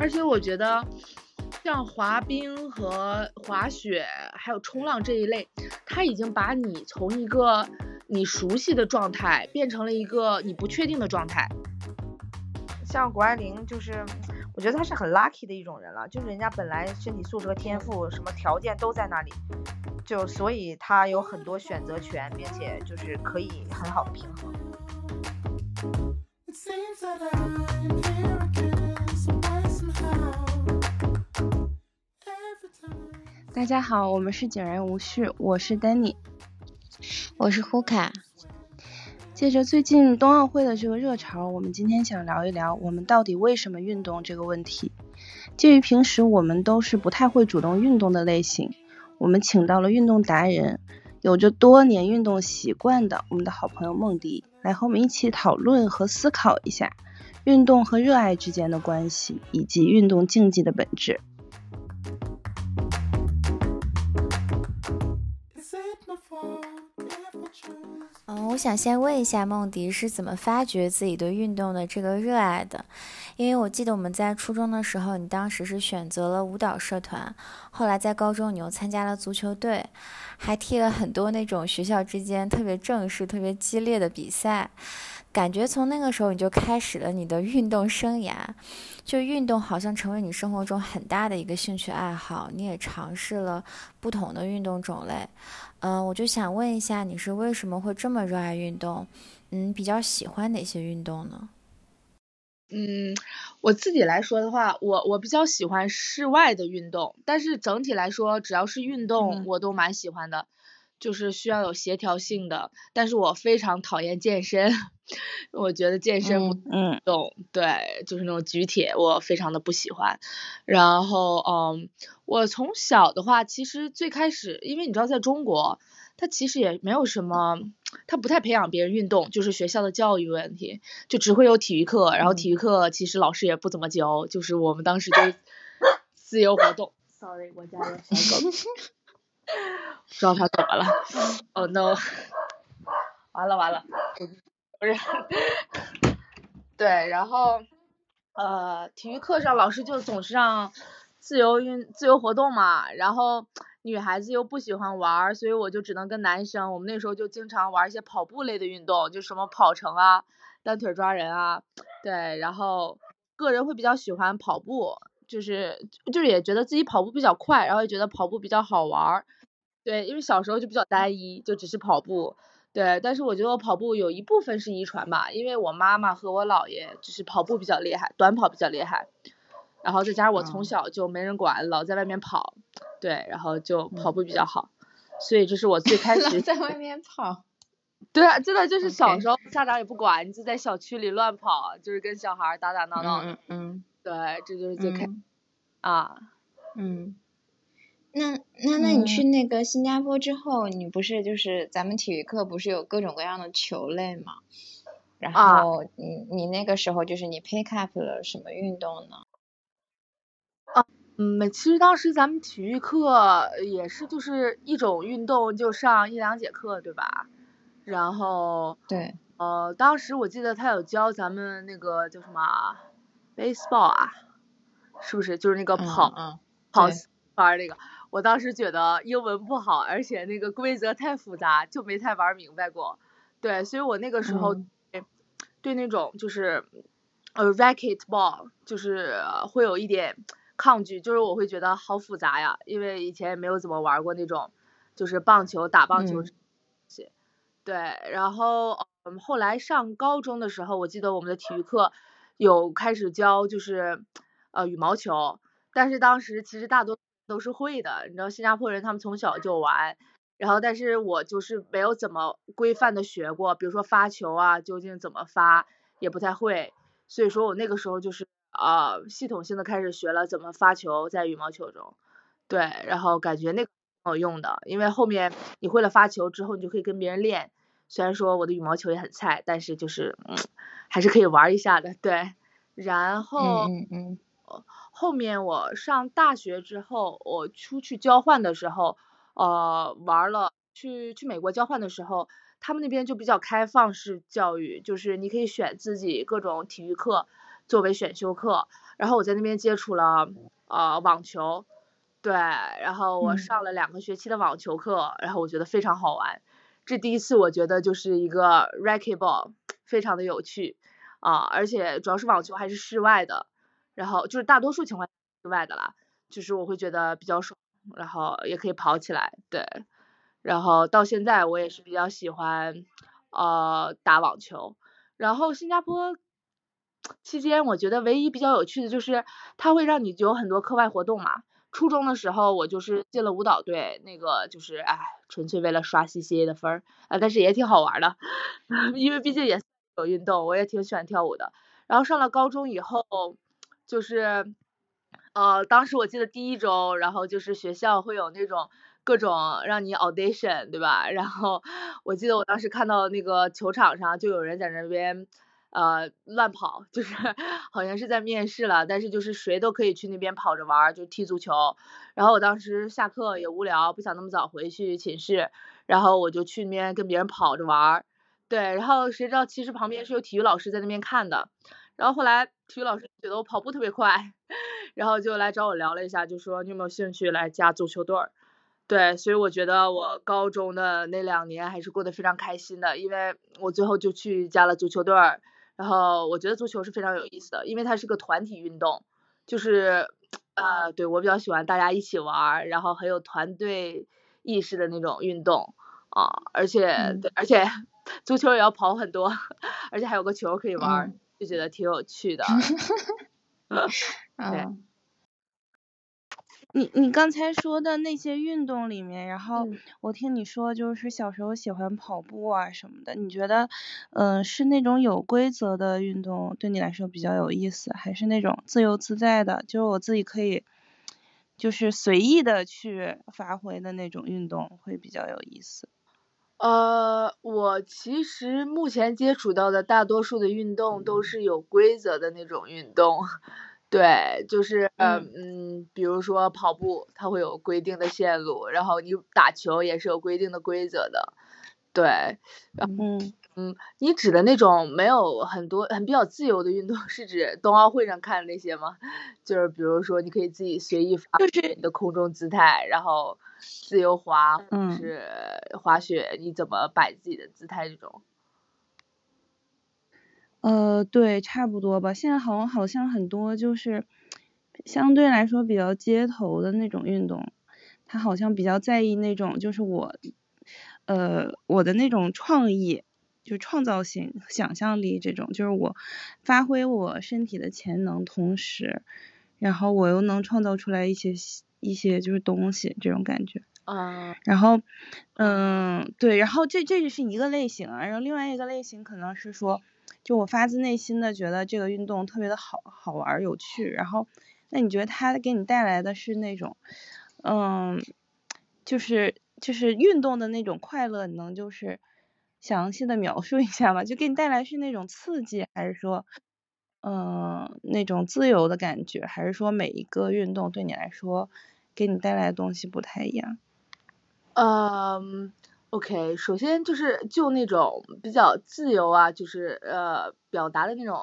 而且我觉得像滑冰和滑雪还有冲浪这一类，它已经把你从一个你熟悉的状态变成了一个你不确定的状态。像谷爱凌就是。我觉得他是很 lucky 的一种人了，就是人家本来身体素质和天赋什么条件都在那里，就所以他有很多选择权，并且就是可以很好的平衡。大家好，我们是井然无序，我是 Danny，我是 Huka。借着最近冬奥会的这个热潮，我们今天想聊一聊我们到底为什么运动这个问题。鉴于平时我们都是不太会主动运动的类型，我们请到了运动达人，有着多年运动习惯的我们的好朋友梦迪，来和我们一起讨论和思考一下运动和热爱之间的关系，以及运动竞技的本质。嗯，我想先问一下梦迪是怎么发掘自己对运动的这个热爱的？因为我记得我们在初中的时候，你当时是选择了舞蹈社团，后来在高中你又参加了足球队，还踢了很多那种学校之间特别正式、特别激烈的比赛。感觉从那个时候你就开始了你的运动生涯，就运动好像成为你生活中很大的一个兴趣爱好，你也尝试了不同的运动种类。嗯，我就想问一下，你是为什么会这么热爱运动？嗯，比较喜欢哪些运动呢？嗯，我自己来说的话，我我比较喜欢室外的运动，但是整体来说，只要是运动，我都蛮喜欢的。就是需要有协调性的，但是我非常讨厌健身，我觉得健身不动，对，就是那种举铁，我非常的不喜欢。然后，嗯，我从小的话，其实最开始，因为你知道，在中国，他其实也没有什么，他不太培养别人运动，就是学校的教育问题，就只会有体育课，然后体育课其实老师也不怎么教，就是我们当时就自由活动。Sorry，我家有小狗。不知道他怎么了，Oh no！完了完了，不是，对，然后呃，体育课上老师就总是让自由运自由活动嘛，然后女孩子又不喜欢玩，所以我就只能跟男生，我们那时候就经常玩一些跑步类的运动，就什么跑程啊、单腿抓人啊，对，然后个人会比较喜欢跑步，就是就是也觉得自己跑步比较快，然后也觉得跑步比较好玩。对，因为小时候就比较单一，就只是跑步。对，但是我觉得我跑步有一部分是遗传吧，因为我妈妈和我姥爷就是跑步比较厉害，短跑比较厉害。然后再加上我从小就没人管，老在外面跑，对，然后就跑步比较好。所以这是我最开始在外面跑。对啊，真的就是小时候家长也不管，你就在小区里乱跑，就是跟小孩打打闹闹。嗯嗯。对，这就是最开啊。嗯。那那那你去那个新加坡之后，你不是就是咱们体育课不是有各种各样的球类吗？然后你你那个时候就是你 pick up 了什么运动呢？啊，嗯，其实当时咱们体育课也是就是一种运动就上一两节课对吧？然后对，呃，当时我记得他有教咱们那个叫什么 baseball 啊，是不是就是那个跑跑玩那个？我当时觉得英文不好，而且那个规则太复杂，就没太玩明白过。对，所以我那个时候对那种就是呃 racket ball 就是会有一点抗拒，就是我会觉得好复杂呀，因为以前也没有怎么玩过那种就是棒球打棒球这些。对，然后嗯后来上高中的时候，我记得我们的体育课有开始教就是呃羽毛球，但是当时其实大多。都是会的，你知道新加坡人他们从小就玩，然后但是我就是没有怎么规范的学过，比如说发球啊，究竟怎么发也不太会，所以说我那个时候就是呃系统性的开始学了怎么发球在羽毛球中，对，然后感觉那个挺有用的，因为后面你会了发球之后，你就可以跟别人练，虽然说我的羽毛球也很菜，但是就是嗯还是可以玩一下的，对，然后嗯嗯。后面我上大学之后，我出去交换的时候，呃，玩了去去美国交换的时候，他们那边就比较开放式教育，就是你可以选自己各种体育课作为选修课，然后我在那边接触了呃网球，对，然后我上了两个学期的网球课，然后我觉得非常好玩。这第一次我觉得就是一个 racquetball，非常的有趣啊，而且主要是网球还是室外的，然后就是大多数情况之外的啦，就是我会觉得比较爽，然后也可以跑起来，对，然后到现在我也是比较喜欢呃打网球，然后新加坡。期间，我觉得唯一比较有趣的就是它会让你有很多课外活动嘛。初中的时候，我就是进了舞蹈队，那个就是哎，纯粹为了刷 CCA 的分儿啊，但是也挺好玩的，因为毕竟也有运动，我也挺喜欢跳舞的。然后上了高中以后，就是呃，当时我记得第一周，然后就是学校会有那种各种让你 audition，对吧？然后我记得我当时看到那个球场上就有人在那边。呃，乱跑就是 好像是在面试了，但是就是谁都可以去那边跑着玩，就踢足球。然后我当时下课也无聊，不想那么早回去寝室，然后我就去那边跟别人跑着玩。对，然后谁知道其实旁边是有体育老师在那边看的。然后后来体育老师觉得我跑步特别快，然后就来找我聊了一下，就说你有没有兴趣来加足球队儿？对，所以我觉得我高中的那两年还是过得非常开心的，因为我最后就去加了足球队儿。然后我觉得足球是非常有意思的，因为它是个团体运动，就是呃，对我比较喜欢大家一起玩，然后很有团队意识的那种运动啊，而且对，而且 足球也要跑很多，而且还有个球可以玩，就觉得挺有趣的。对。你你刚才说的那些运动里面，然后我听你说就是小时候喜欢跑步啊什么的，你觉得，嗯，是那种有规则的运动对你来说比较有意思，还是那种自由自在的，就是我自己可以，就是随意的去发挥的那种运动会比较有意思？呃，我其实目前接触到的大多数的运动都是有规则的那种运动。对，就是嗯，比如说跑步，它会有规定的线路，然后你打球也是有规定的规则的，对，嗯嗯，你指的那种没有很多很比较自由的运动，是指冬奥会上看的那些吗？就是比如说你可以自己随意发你的空中姿态，然后自由滑，或者是滑雪，你怎么摆自己的姿态这种。呃，对，差不多吧。现在好像好像很多就是相对来说比较街头的那种运动，他好像比较在意那种就是我，呃，我的那种创意，就创造性、想象力这种，就是我发挥我身体的潜能，同时，然后我又能创造出来一些一些就是东西这种感觉。嗯。然后，嗯，对，然后这这就是一个类型啊，然后另外一个类型可能是说。就我发自内心的觉得这个运动特别的好好玩有趣，然后那你觉得它给你带来的是那种，嗯，就是就是运动的那种快乐，你能就是详细的描述一下吗？就给你带来是那种刺激，还是说，嗯，那种自由的感觉，还是说每一个运动对你来说给你带来的东西不太一样？嗯。OK，首先就是就那种比较自由啊，就是呃表达的那种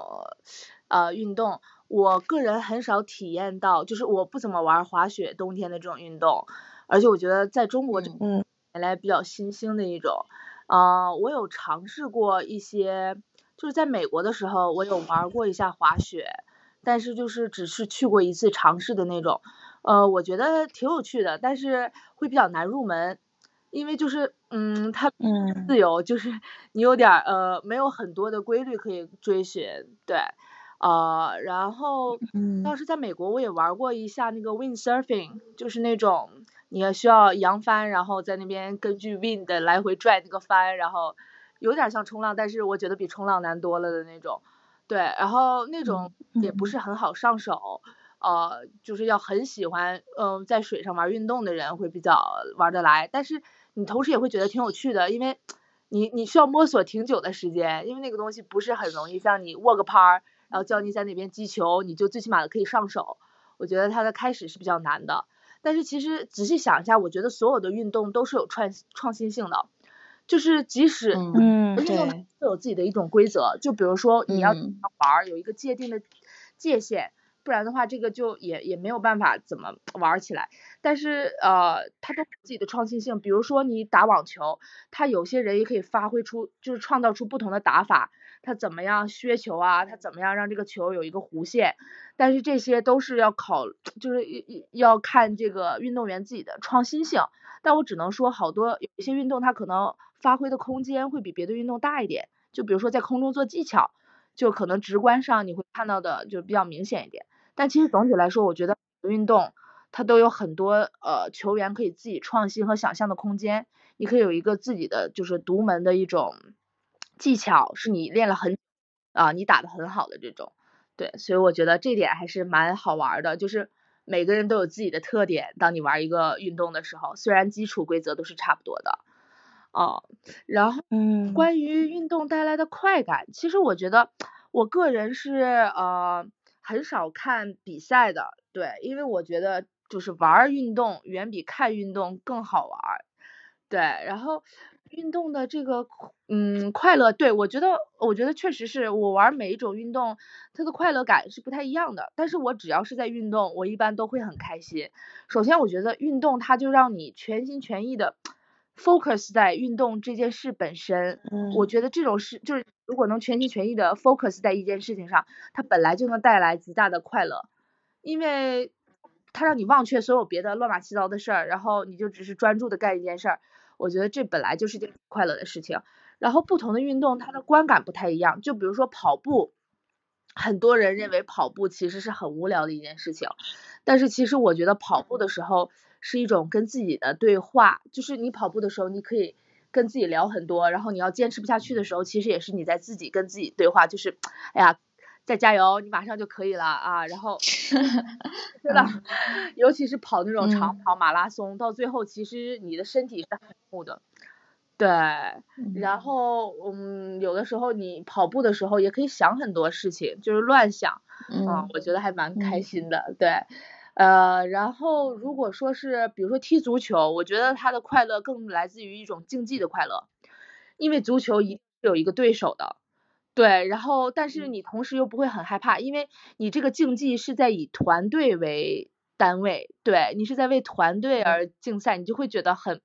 呃运动，我个人很少体验到，就是我不怎么玩滑雪，冬天的这种运动，而且我觉得在中国这嗯原来比较新兴的一种，啊，我有尝试过一些，就是在美国的时候，我有玩过一下滑雪，但是就是只是去过一次尝试的那种，呃，我觉得挺有趣的，但是会比较难入门。因为就是，嗯，它自由，就是你有点呃，没有很多的规律可以追寻，对，呃，然后，要是在美国，我也玩过一下那个 windsurfing，就是那种你要需要扬帆，然后在那边根据 wind 来回拽那个帆，然后有点像冲浪，但是我觉得比冲浪难多了的那种，对，然后那种也不是很好上手。呃，就是要很喜欢，嗯，在水上玩运动的人会比较玩得来，但是你同时也会觉得挺有趣的，因为你你需要摸索挺久的时间，因为那个东西不是很容易，像你握个拍儿，然后教你在那边击球，你就最起码的可以上手。我觉得它的开始是比较难的，但是其实仔细想一下，我觉得所有的运动都是有创创新性的，就是即使嗯，运动都有自己的一种规则，就比如说你要玩有一个界定的界限。不然的话这个就也也没有办法怎么玩起来。但是呃，它都有自己的创新性，比如说你打网球，他有些人也可以发挥出，就是创造出不同的打法，他怎么样削球啊，他怎么样让这个球有一个弧线，但是这些都是要考，就是要看这个运动员自己的创新性。但我只能说，好多有一些运动它可能发挥的空间会比别的运动大一点，就比如说在空中做技巧，就可能直观上你会看到的就比较明显一点。但其实总体来说，我觉得运动它都有很多呃球员可以自己创新和想象的空间，你可以有一个自己的就是独门的一种技巧，是你练了很啊你打的很好的这种，对，所以我觉得这点还是蛮好玩的，就是。每个人都有自己的特点。当你玩一个运动的时候，虽然基础规则都是差不多的，哦，然后，嗯，关于运动带来的快感，其实我觉得，我个人是呃很少看比赛的，对，因为我觉得就是玩运动远比看运动更好玩，对，然后。运动的这个嗯快乐，对我觉得我觉得确实是我玩每一种运动，它的快乐感是不太一样的。但是我只要是在运动，我一般都会很开心。首先，我觉得运动它就让你全心全意的 focus 在运动这件事本身。嗯，我觉得这种事就是如果能全心全意的 focus 在一件事情上，它本来就能带来极大的快乐，因为它让你忘却所有别的乱码七八糟的事儿，然后你就只是专注的干一件事儿。我觉得这本来就是件快乐的事情，然后不同的运动它的观感不太一样，就比如说跑步，很多人认为跑步其实是很无聊的一件事情，但是其实我觉得跑步的时候是一种跟自己的对话，就是你跑步的时候你可以跟自己聊很多，然后你要坚持不下去的时候，其实也是你在自己跟自己对话，就是哎呀。再加油，你马上就可以了啊！然后，对吧？尤其是跑那种长跑马拉松，到最后其实你的身体是很木的。对，然后嗯，有的时候你跑步的时候也可以想很多事情，就是乱想，嗯，我觉得还蛮开心的。对，呃，然后如果说是比如说踢足球，我觉得他的快乐更来自于一种竞技的快乐，因为足球一定是有一个对手的。对，然后但是你同时又不会很害怕，因为你这个竞技是在以团队为单位，对你是在为团队而竞赛，你就会觉得很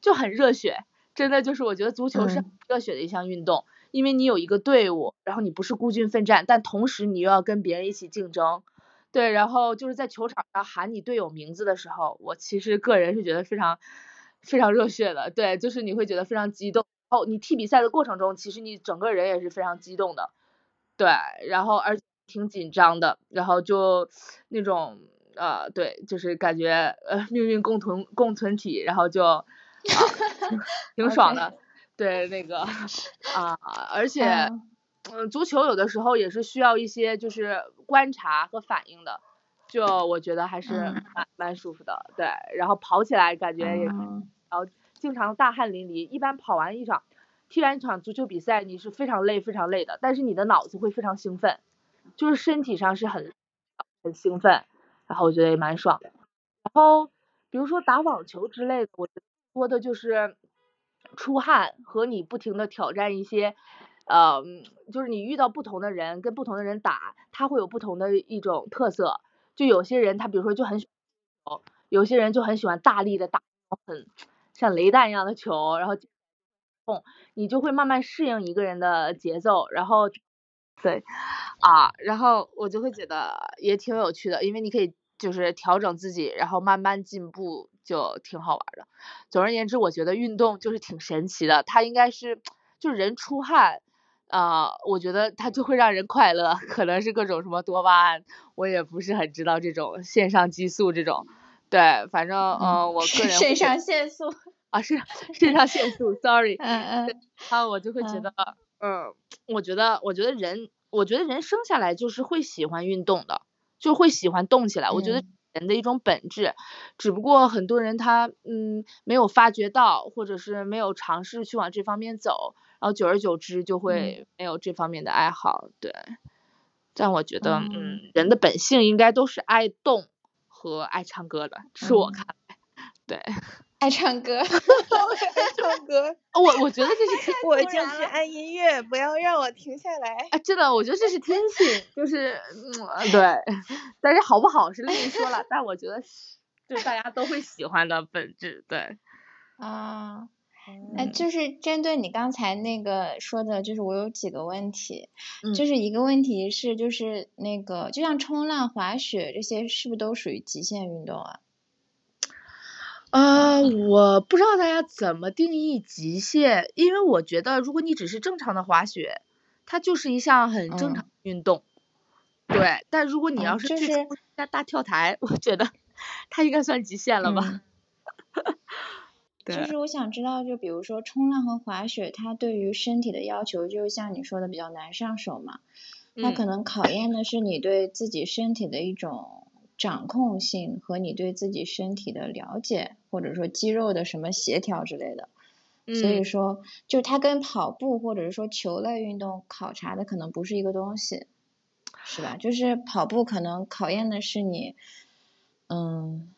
就很热血，真的就是我觉得足球是很热血的一项运动，因为你有一个队伍，然后你不是孤军奋战，但同时你又要跟别人一起竞争，对，然后就是在球场上喊你队友名字的时候，我其实个人是觉得非常非常热血的，对，就是你会觉得非常激动。哦，你踢比赛的过程中，其实你整个人也是非常激动的，对，然后而且挺紧张的，然后就那种呃，对，就是感觉呃命运共同共存体，然后就 挺爽的，对那个 啊，而且嗯，足球有的时候也是需要一些就是观察和反应的，就我觉得还是蛮蛮舒服的，对，然后跑起来感觉也，然后。经常大汗淋漓，一般跑完一场，踢完一场足球比赛，你是非常累非常累的，但是你的脑子会非常兴奋，就是身体上是很很兴奋，然后我觉得也蛮爽的。然后比如说打网球之类的，我说的就是出汗和你不停的挑战一些，呃，就是你遇到不同的人，跟不同的人打，他会有不同的一种特色。就有些人他比如说就很，有些人就很喜欢大力的打，很。像雷弹一样的球，然后，蹦，你就会慢慢适应一个人的节奏，然后，对，啊，然后我就会觉得也挺有趣的，因为你可以就是调整自己，然后慢慢进步，就挺好玩的。总而言之，我觉得运动就是挺神奇的，它应该是就是人出汗，啊，我觉得它就会让人快乐，可能是各种什么多巴胺，我也不是很知道这种线上激素这种。对，反正嗯，我个人肾上腺素啊，是 肾上腺素，sorry，嗯嗯，然后我就会觉得，嗯，我觉得，我觉得人，我觉得人生下来就是会喜欢运动的，就会喜欢动起来。我觉得人的一种本质，只不过很多人他嗯没有发觉到，或者是没有尝试去往这方面走，然后久而久之就会没有这方面的爱好。对，但我觉得，嗯，人的本性应该都是爱动。和爱唱歌的，是我看来，对。爱唱歌，我爱唱歌。我我觉得这是天我就是爱音乐，不要让我停下来。啊，真的，我觉得这是天性，就是嗯对，但是好不好是另一说了，但我觉得是就是大家都会喜欢的本质，对。啊。哎，就是针对你刚才那个说的，就是我有几个问题，就是一个问题是，就是那个就像冲浪、滑雪这些，是不是都属于极限运动啊？啊，我不知道大家怎么定义极限，因为我觉得如果你只是正常的滑雪，它就是一项很正常的运动，对。但如果你要是去冲下大跳台，我觉得 它应该算极限了吧？就是我想知道，就比如说冲浪和滑雪，它对于身体的要求，就像你说的比较难上手嘛。它可能考验的是你对自己身体的一种掌控性和你对自己身体的了解，或者说肌肉的什么协调之类的。所以说，就它跟跑步或者是说球类运动考察的可能不是一个东西，是吧？就是跑步可能考验的是你，嗯，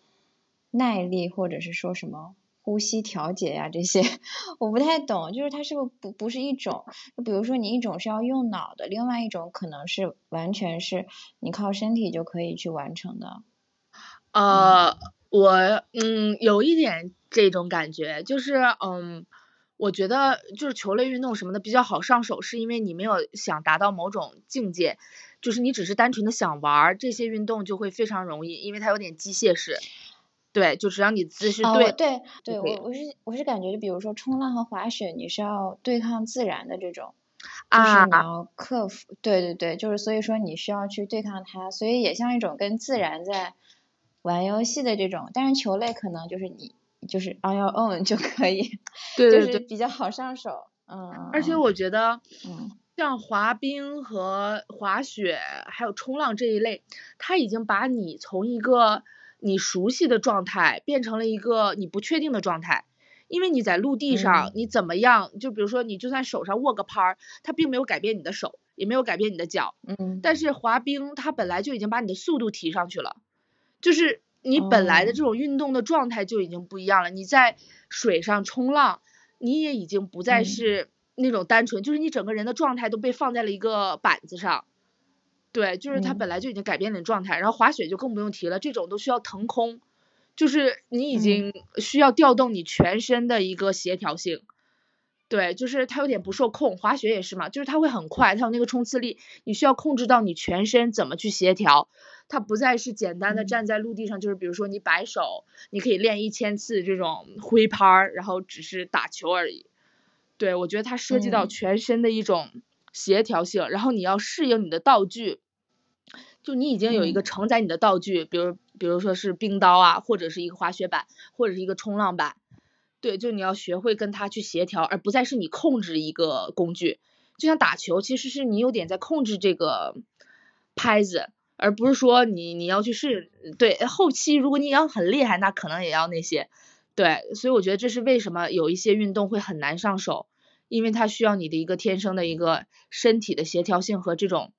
耐力或者是说什么。呼吸调节呀，这些 我不太懂，就是它是不是不不是一种？就比如说你一种是要用脑的，另外一种可能是完全是你靠身体就可以去完成的。呃，我嗯有一点这种感觉，就是嗯，我觉得就是球类运动什么的比较好上手，是因为你没有想达到某种境界，就是你只是单纯的想玩儿这些运动就会非常容易，因为它有点机械式。对，就只要你姿势对，对，对我我是我是感觉，就比如说冲浪和滑雪，你是要对抗自然的这种，就是你要克服，对对对，就是所以说你需要去对抗它，所以也像一种跟自然在玩游戏的这种，但是球类可能就是你就是 on your own 就可以，对对对，比较好上手，嗯，而且我觉得，嗯，像滑冰和滑雪还有冲浪这一类，它已经把你从一个你熟悉的状态变成了一个你不确定的状态，因为你在陆地上你怎么样，就比如说你就算手上握个拍儿，它并没有改变你的手，也没有改变你的脚，嗯，但是滑冰它本来就已经把你的速度提上去了，就是你本来的这种运动的状态就已经不一样了。你在水上冲浪，你也已经不再是那种单纯，就是你整个人的状态都被放在了一个板子上。对，就是它本来就已经改变了状态，然后滑雪就更不用提了，这种都需要腾空，就是你已经需要调动你全身的一个协调性。对，就是它有点不受控，滑雪也是嘛，就是它会很快，它有那个冲刺力，你需要控制到你全身怎么去协调，它不再是简单的站在陆地上，就是比如说你摆手，你可以练一千次这种挥拍儿，然后只是打球而已。对，我觉得它涉及到全身的一种。协调性，然后你要适应你的道具，就你已经有一个承载你的道具，比如比如说是冰刀啊，或者是一个滑雪板，或者是一个冲浪板，对，就你要学会跟它去协调，而不再是你控制一个工具。就像打球，其实是你有点在控制这个拍子，而不是说你你要去试。对，后期如果你要很厉害，那可能也要那些。对，所以我觉得这是为什么有一些运动会很难上手。因为它需要你的一个天生的一个身体的协调性和这种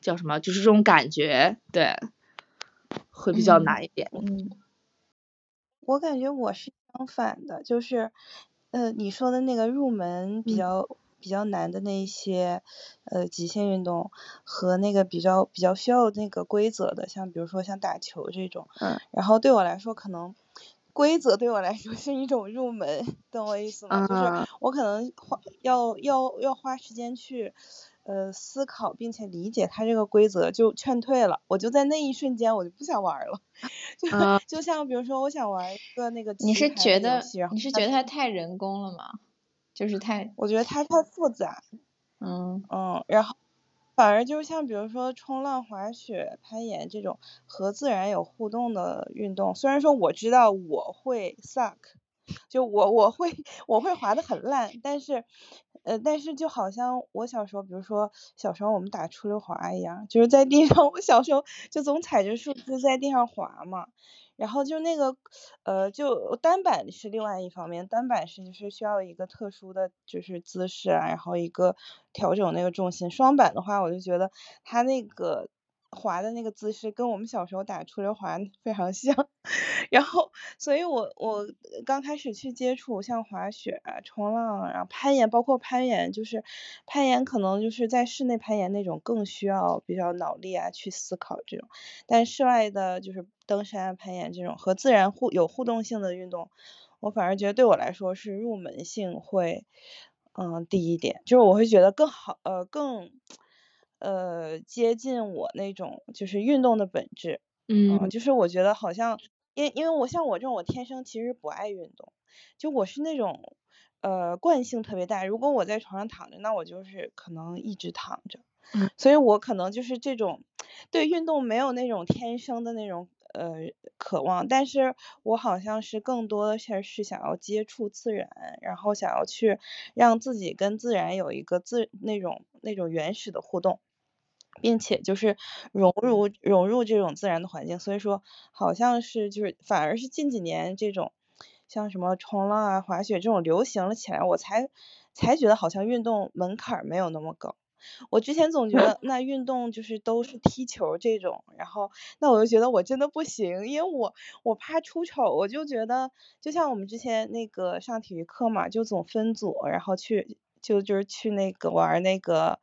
叫什么，就是这种感觉，对，会比较难一点。嗯，我感觉我是相反的，就是呃你说的那个入门比较比较难的那些呃极限运动和那个比较比较需要那个规则的，像比如说像打球这种，嗯，然后对我来说可能。规则对我来说是一种入门，懂我意思吗？就是我可能花要要要花时间去呃思考，并且理解它这个规则，就劝退了。我就在那一瞬间，我就不想玩了。就就像比如说，我想玩一个那个你是觉得你是觉得它太人工了吗？就是太我觉得它太复杂。嗯嗯，然后。反而就是像比如说冲浪、滑雪、攀岩这种和自然有互动的运动，虽然说我知道我会 suck，就我我会我会滑的很烂，但是呃但是就好像我小时候，比如说小时候我们打出溜滑一样，就是在地上，我小时候就总踩着树枝在地上滑嘛。然后就那个，呃，就单板是另外一方面，单板是就是需要一个特殊的就是姿势啊，然后一个调整那个重心。双板的话，我就觉得它那个滑的那个姿势跟我们小时候打出溜滑非常像，然后，所以我我刚开始去接触像滑雪啊、冲浪，然后攀岩，包括攀岩，就是攀岩可能就是在室内攀岩那种更需要比较脑力啊去思考这种，但室外的就是登山、攀岩这种和自然互有互动性的运动，我反而觉得对我来说是入门性会嗯低一点，就是我会觉得更好呃更。呃，接近我那种就是运动的本质，嗯，就是我觉得好像，因因为我像我这种，我天生其实不爱运动，就我是那种呃惯性特别大，如果我在床上躺着，那我就是可能一直躺着，所以我可能就是这种对运动没有那种天生的那种呃渴望，但是我好像是更多的是是想要接触自然，然后想要去让自己跟自然有一个自那种那种原始的互动。并且就是融入融入这种自然的环境，所以说好像是就是反而是近几年这种像什么冲浪啊、滑雪这种流行了起来，我才才觉得好像运动门槛没有那么高。我之前总觉得 那运动就是都是踢球这种，然后那我就觉得我真的不行，因为我我怕出丑，我就觉得就像我们之前那个上体育课嘛，就总分组，然后去就就是去那个玩那个。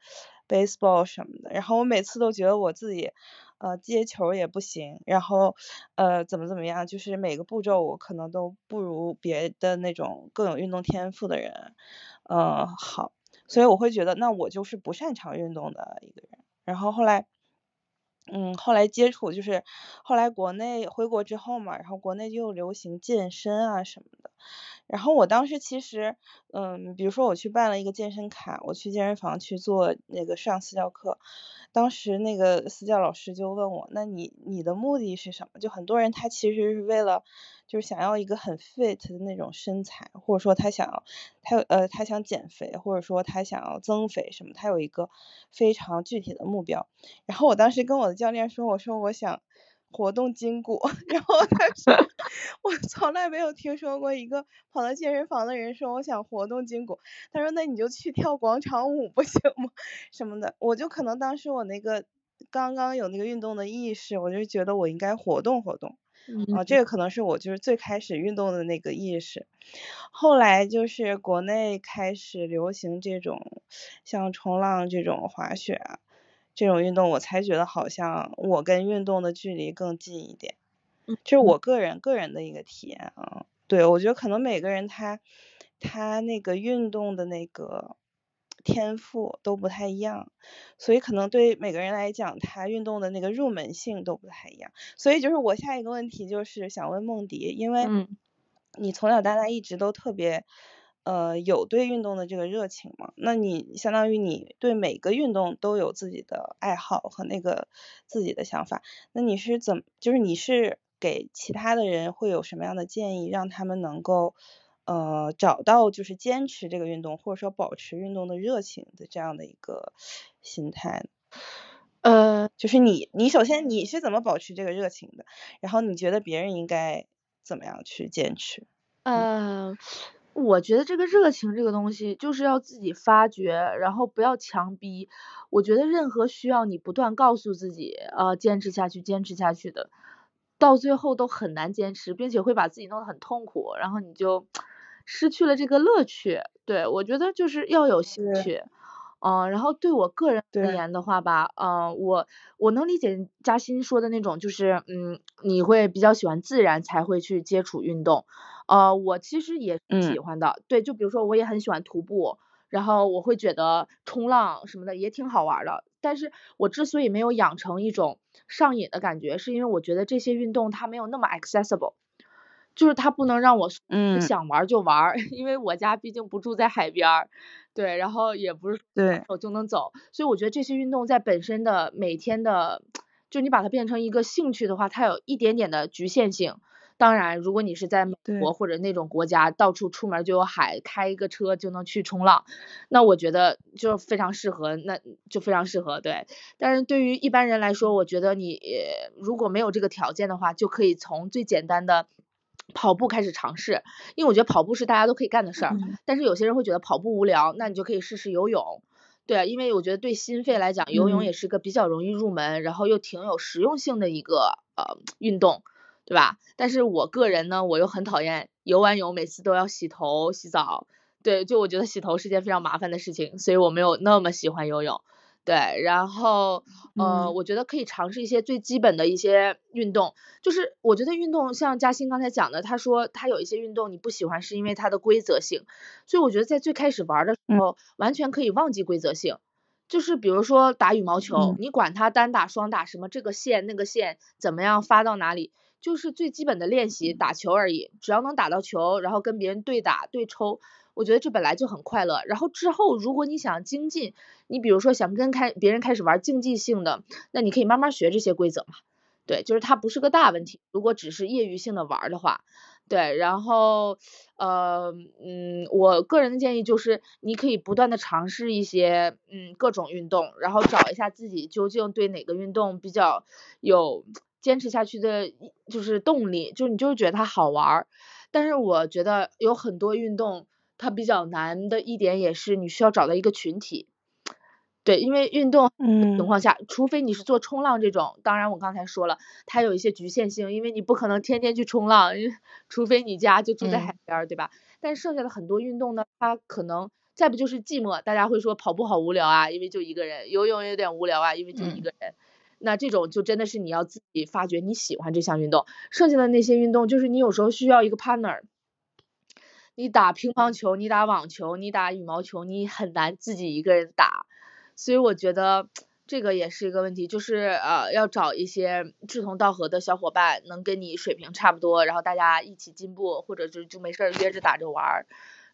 Baseball 什么的，然后我每次都觉得我自己，呃，接球也不行，然后，呃，怎么怎么样，就是每个步骤我可能都不如别的那种更有运动天赋的人，呃，好，所以我会觉得那我就是不擅长运动的一个人。然后后来，嗯，后来接触就是，后来国内回国之后嘛，然后国内就流行健身啊什么的。然后我当时其实，嗯，比如说我去办了一个健身卡，我去健身房去做那个上私教课，当时那个私教老师就问我，那你你的目的是什么？就很多人他其实是为了，就是想要一个很 fit 的那种身材，或者说他想要，他呃他想减肥，或者说他想要增肥什么，他有一个非常具体的目标。然后我当时跟我的教练说，我说我想。活动筋骨，然后他说 我从来没有听说过一个跑到健身房的人说我想活动筋骨。他说那你就去跳广场舞不行吗？什么的，我就可能当时我那个刚刚有那个运动的意识，我就觉得我应该活动活动。啊，这个可能是我就是最开始运动的那个意识。后来就是国内开始流行这种像冲浪这种滑雪啊。这种运动我才觉得好像我跟运动的距离更近一点，嗯，就是我个人个人的一个体验啊。对，我觉得可能每个人他他那个运动的那个天赋都不太一样，所以可能对每个人来讲，他运动的那个入门性都不太一样。所以就是我下一个问题就是想问梦迪，因为你从小到大一直都特别。呃，有对运动的这个热情吗？那你相当于你对每个运动都有自己的爱好和那个自己的想法。那你是怎么，就是你是给其他的人会有什么样的建议，让他们能够呃找到就是坚持这个运动，或者说保持运动的热情的这样的一个心态？呃，就是你，你首先你是怎么保持这个热情的？然后你觉得别人应该怎么样去坚持？嗯。我觉得这个热情这个东西就是要自己发掘，然后不要强逼。我觉得任何需要你不断告诉自己，呃，坚持下去，坚持下去的，到最后都很难坚持，并且会把自己弄得很痛苦，然后你就 失去了这个乐趣。对我觉得就是要有兴趣。嗯，然后对我个人而言的话吧，嗯，我我能理解嘉欣说的那种，就是嗯，你会比较喜欢自然才会去接触运动。呃，我其实也喜欢的，对，就比如说我也很喜欢徒步，然后我会觉得冲浪什么的也挺好玩的。但是我之所以没有养成一种上瘾的感觉，是因为我觉得这些运动它没有那么 accessible。就是它不能让我想玩就玩，因为我家毕竟不住在海边儿，对，然后也不是对我就能走，所以我觉得这些运动在本身的每天的，就你把它变成一个兴趣的话，它有一点点的局限性。当然，如果你是在美国或者那种国家，到处出门就有海，开一个车就能去冲浪，那我觉得就非常适合，那就非常适合，对。但是对于一般人来说，我觉得你如果没有这个条件的话，就可以从最简单的。跑步开始尝试，因为我觉得跑步是大家都可以干的事儿。但是有些人会觉得跑步无聊，那你就可以试试游泳。对，因为我觉得对心肺来讲，游泳也是个比较容易入门，然后又挺有实用性的一个呃运动，对吧？但是我个人呢，我又很讨厌游完泳每次都要洗头洗澡，对，就我觉得洗头是件非常麻烦的事情，所以我没有那么喜欢游泳。对，然后呃，我觉得可以尝试一些最基本的一些运动，就是我觉得运动像嘉欣刚才讲的，他说他有一些运动你不喜欢是因为它的规则性，所以我觉得在最开始玩的时候完全可以忘记规则性，就是比如说打羽毛球，你管它单打双打什么这个线那个线怎么样发到哪里，就是最基本的练习打球而已，只要能打到球，然后跟别人对打对抽。我觉得这本来就很快乐，然后之后如果你想精进，你比如说想跟开别人开始玩竞技性的，那你可以慢慢学这些规则嘛。对，就是它不是个大问题。如果只是业余性的玩的话，对，然后呃嗯，我个人的建议就是你可以不断的尝试一些嗯各种运动，然后找一下自己究竟对哪个运动比较有坚持下去的，就是动力，就你就是觉得它好玩儿。但是我觉得有很多运动。它比较难的一点也是你需要找到一个群体，对，因为运动情况下，除非你是做冲浪这种，当然我刚才说了，它有一些局限性，因为你不可能天天去冲浪，除非你家就住在海边，对吧？但剩下的很多运动呢，它可能再不就是寂寞，大家会说跑步好无聊啊，因为就一个人；游泳有点无聊啊，因为就一个人。那这种就真的是你要自己发掘你喜欢这项运动，剩下的那些运动就是你有时候需要一个 partner。你打乒乓球，你打网球，你打羽毛球，你很难自己一个人打，所以我觉得这个也是一个问题，就是呃要找一些志同道合的小伙伴，能跟你水平差不多，然后大家一起进步，或者就就没事儿约着打着玩儿，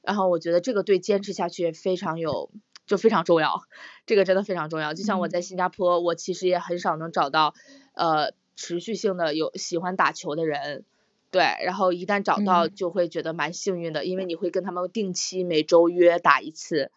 然后我觉得这个对坚持下去非常有，就非常重要，这个真的非常重要。就像我在新加坡，我其实也很少能找到呃持续性的有喜欢打球的人。对，然后一旦找到就会觉得蛮幸运的，因为你会跟他们定期每周约打一次。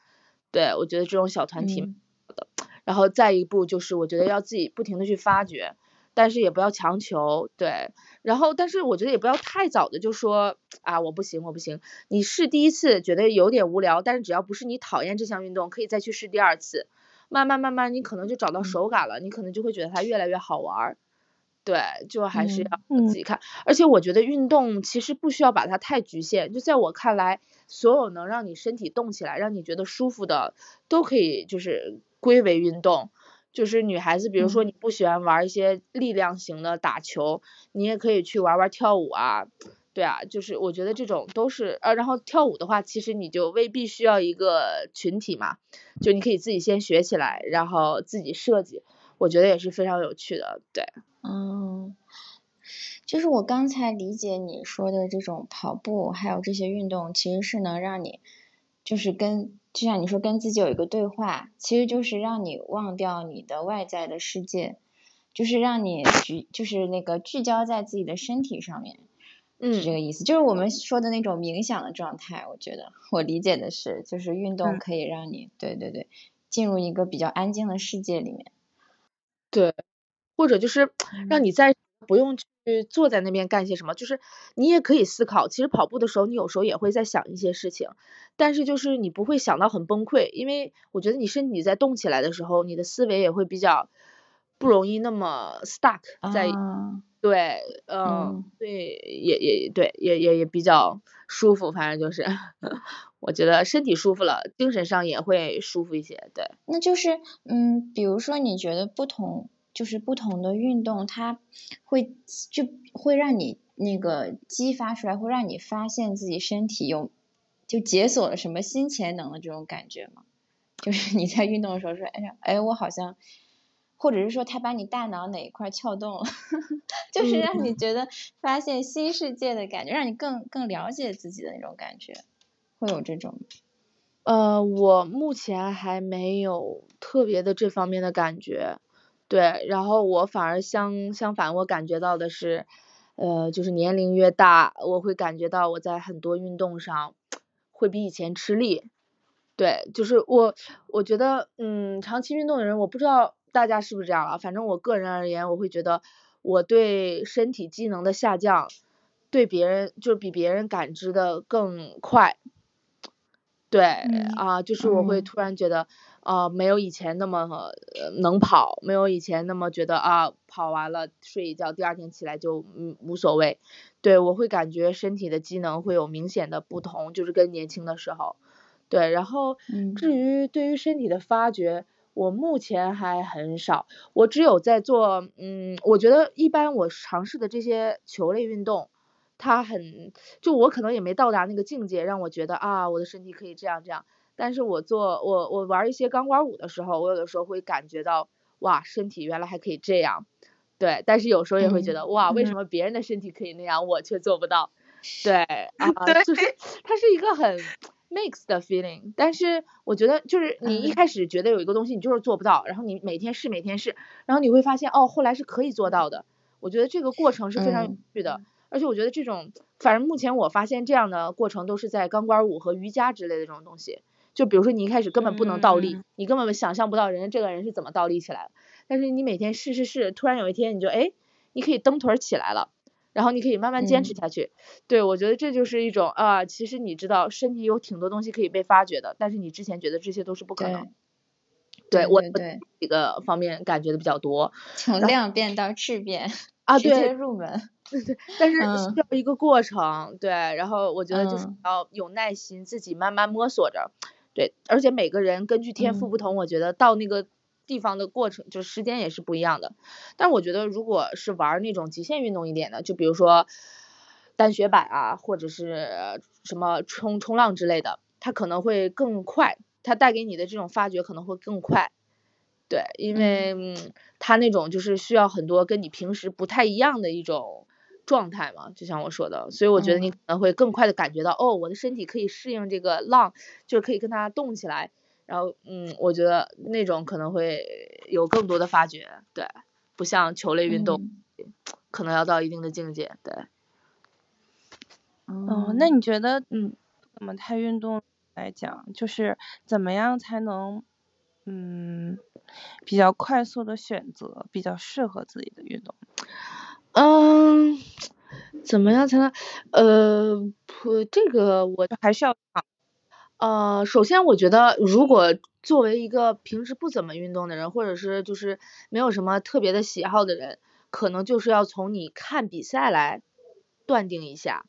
对，我觉得这种小团体的。然后再一步就是，我觉得要自己不停的去发掘，但是也不要强求。对，然后但是我觉得也不要太早的就说啊我不行我不行。你试第一次觉得有点无聊，但是只要不是你讨厌这项运动，可以再去试第二次。慢慢慢慢你可能就找到手感了，你可能就会觉得它越来越好玩。对，就还是要自己看，而且我觉得运动其实不需要把它太局限。就在我看来，所有能让你身体动起来，让你觉得舒服的，都可以就是归为运动。就是女孩子，比如说你不喜欢玩一些力量型的打球，你也可以去玩玩跳舞啊。对啊，就是我觉得这种都是呃，然后跳舞的话，其实你就未必需要一个群体嘛，就你可以自己先学起来，然后自己设计，我觉得也是非常有趣的。对。嗯，就是我刚才理解你说的这种跑步，还有这些运动，其实是能让你，就是跟就像你说跟自己有一个对话，其实就是让你忘掉你的外在的世界，就是让你聚，就是那个聚焦在自己的身体上面，是这个意思。就是我们说的那种冥想的状态，我觉得我理解的是，就是运动可以让你，对对对，进入一个比较安静的世界里面，对。或者就是让你在不用去坐在那边干些什么，就是你也可以思考。其实跑步的时候，你有时候也会在想一些事情，但是就是你不会想到很崩溃，因为我觉得你身体在动起来的时候，你的思维也会比较不容易那么 stuck 在。对，嗯，对，也也对，也也也比较舒服，反正就是 我觉得身体舒服了，精神上也会舒服一些。对，那就是嗯，比如说你觉得不同。就是不同的运动，它会就会让你那个激发出来，会让你发现自己身体有就解锁了什么新潜能的这种感觉吗？就是你在运动的时候说，哎呀，哎，我好像，或者是说他把你大脑哪一块撬动了，就是让你觉得发现新世界的感觉，让你更更了解自己的那种感觉，会有这种？呃，我目前还没有特别的这方面的感觉。对，然后我反而相相反，我感觉到的是，呃，就是年龄越大，我会感觉到我在很多运动上会比以前吃力。对，就是我，我觉得，嗯，长期运动的人，我不知道大家是不是这样了，反正我个人而言，我会觉得我对身体机能的下降，对别人就是比别人感知的更快。对，啊，就是我会突然觉得。呃，没有以前那么能跑，没有以前那么觉得啊，跑完了睡一觉，第二天起来就嗯无所谓。对我会感觉身体的机能会有明显的不同，就是跟年轻的时候。对，然后至于对于身体的发掘，我目前还很少，我只有在做，嗯，我觉得一般我尝试的这些球类运动，它很，就我可能也没到达那个境界，让我觉得啊，我的身体可以这样这样。但是我做我我玩一些钢管舞的时候，我有的时候会感觉到哇，身体原来还可以这样，对。但是有时候也会觉得哇，为什么别人的身体可以那样，我却做不到？对啊，就是它是一个很 mix 的 feeling。但是我觉得就是你一开始觉得有一个东西你就是做不到，然后你每天试每天试，然后你会发现哦，后来是可以做到的。我觉得这个过程是非常有趣的，而且我觉得这种反正目前我发现这样的过程都是在钢管舞和瑜伽之类的这种东西。就比如说你一开始根本不能倒立，你根本想象不到人家这个人是怎么倒立起来的。但是你每天试试试，突然有一天你就哎，你可以蹬腿起来了，然后你可以慢慢坚持下去。对我觉得这就是一种啊，其实你知道身体有挺多东西可以被发掘的，但是你之前觉得这些都是不可能。对我几个方面感觉的比较多，从量变到质变啊，直接入门。对对，但是需要一个过程，对，然后我觉得就是要有耐心，自己慢慢摸索着。对，而且每个人根据天赋不同，我觉得到那个地方的过程，就是时间也是不一样的。但我觉得，如果是玩那种极限运动一点的，就比如说单雪板啊，或者是什么冲冲浪之类的，它可能会更快，它带给你的这种发掘可能会更快。对，因为嗯，它那种就是需要很多跟你平时不太一样的一种。状态嘛，就像我说的，所以我觉得你可能会更快的感觉到，哦，我的身体可以适应这个浪，就是可以跟它动起来，然后，嗯，我觉得那种可能会有更多的发掘，对，不像球类运动，可能要到一定的境界，对。哦，那你觉得，嗯，怎么太运动来讲，就是怎么样才能，嗯，比较快速的选择比较适合自己的运动？嗯，怎么样才能呃，不这个我还需要呃，首先我觉得，如果作为一个平时不怎么运动的人，或者是就是没有什么特别的喜好的人，可能就是要从你看比赛来断定一下，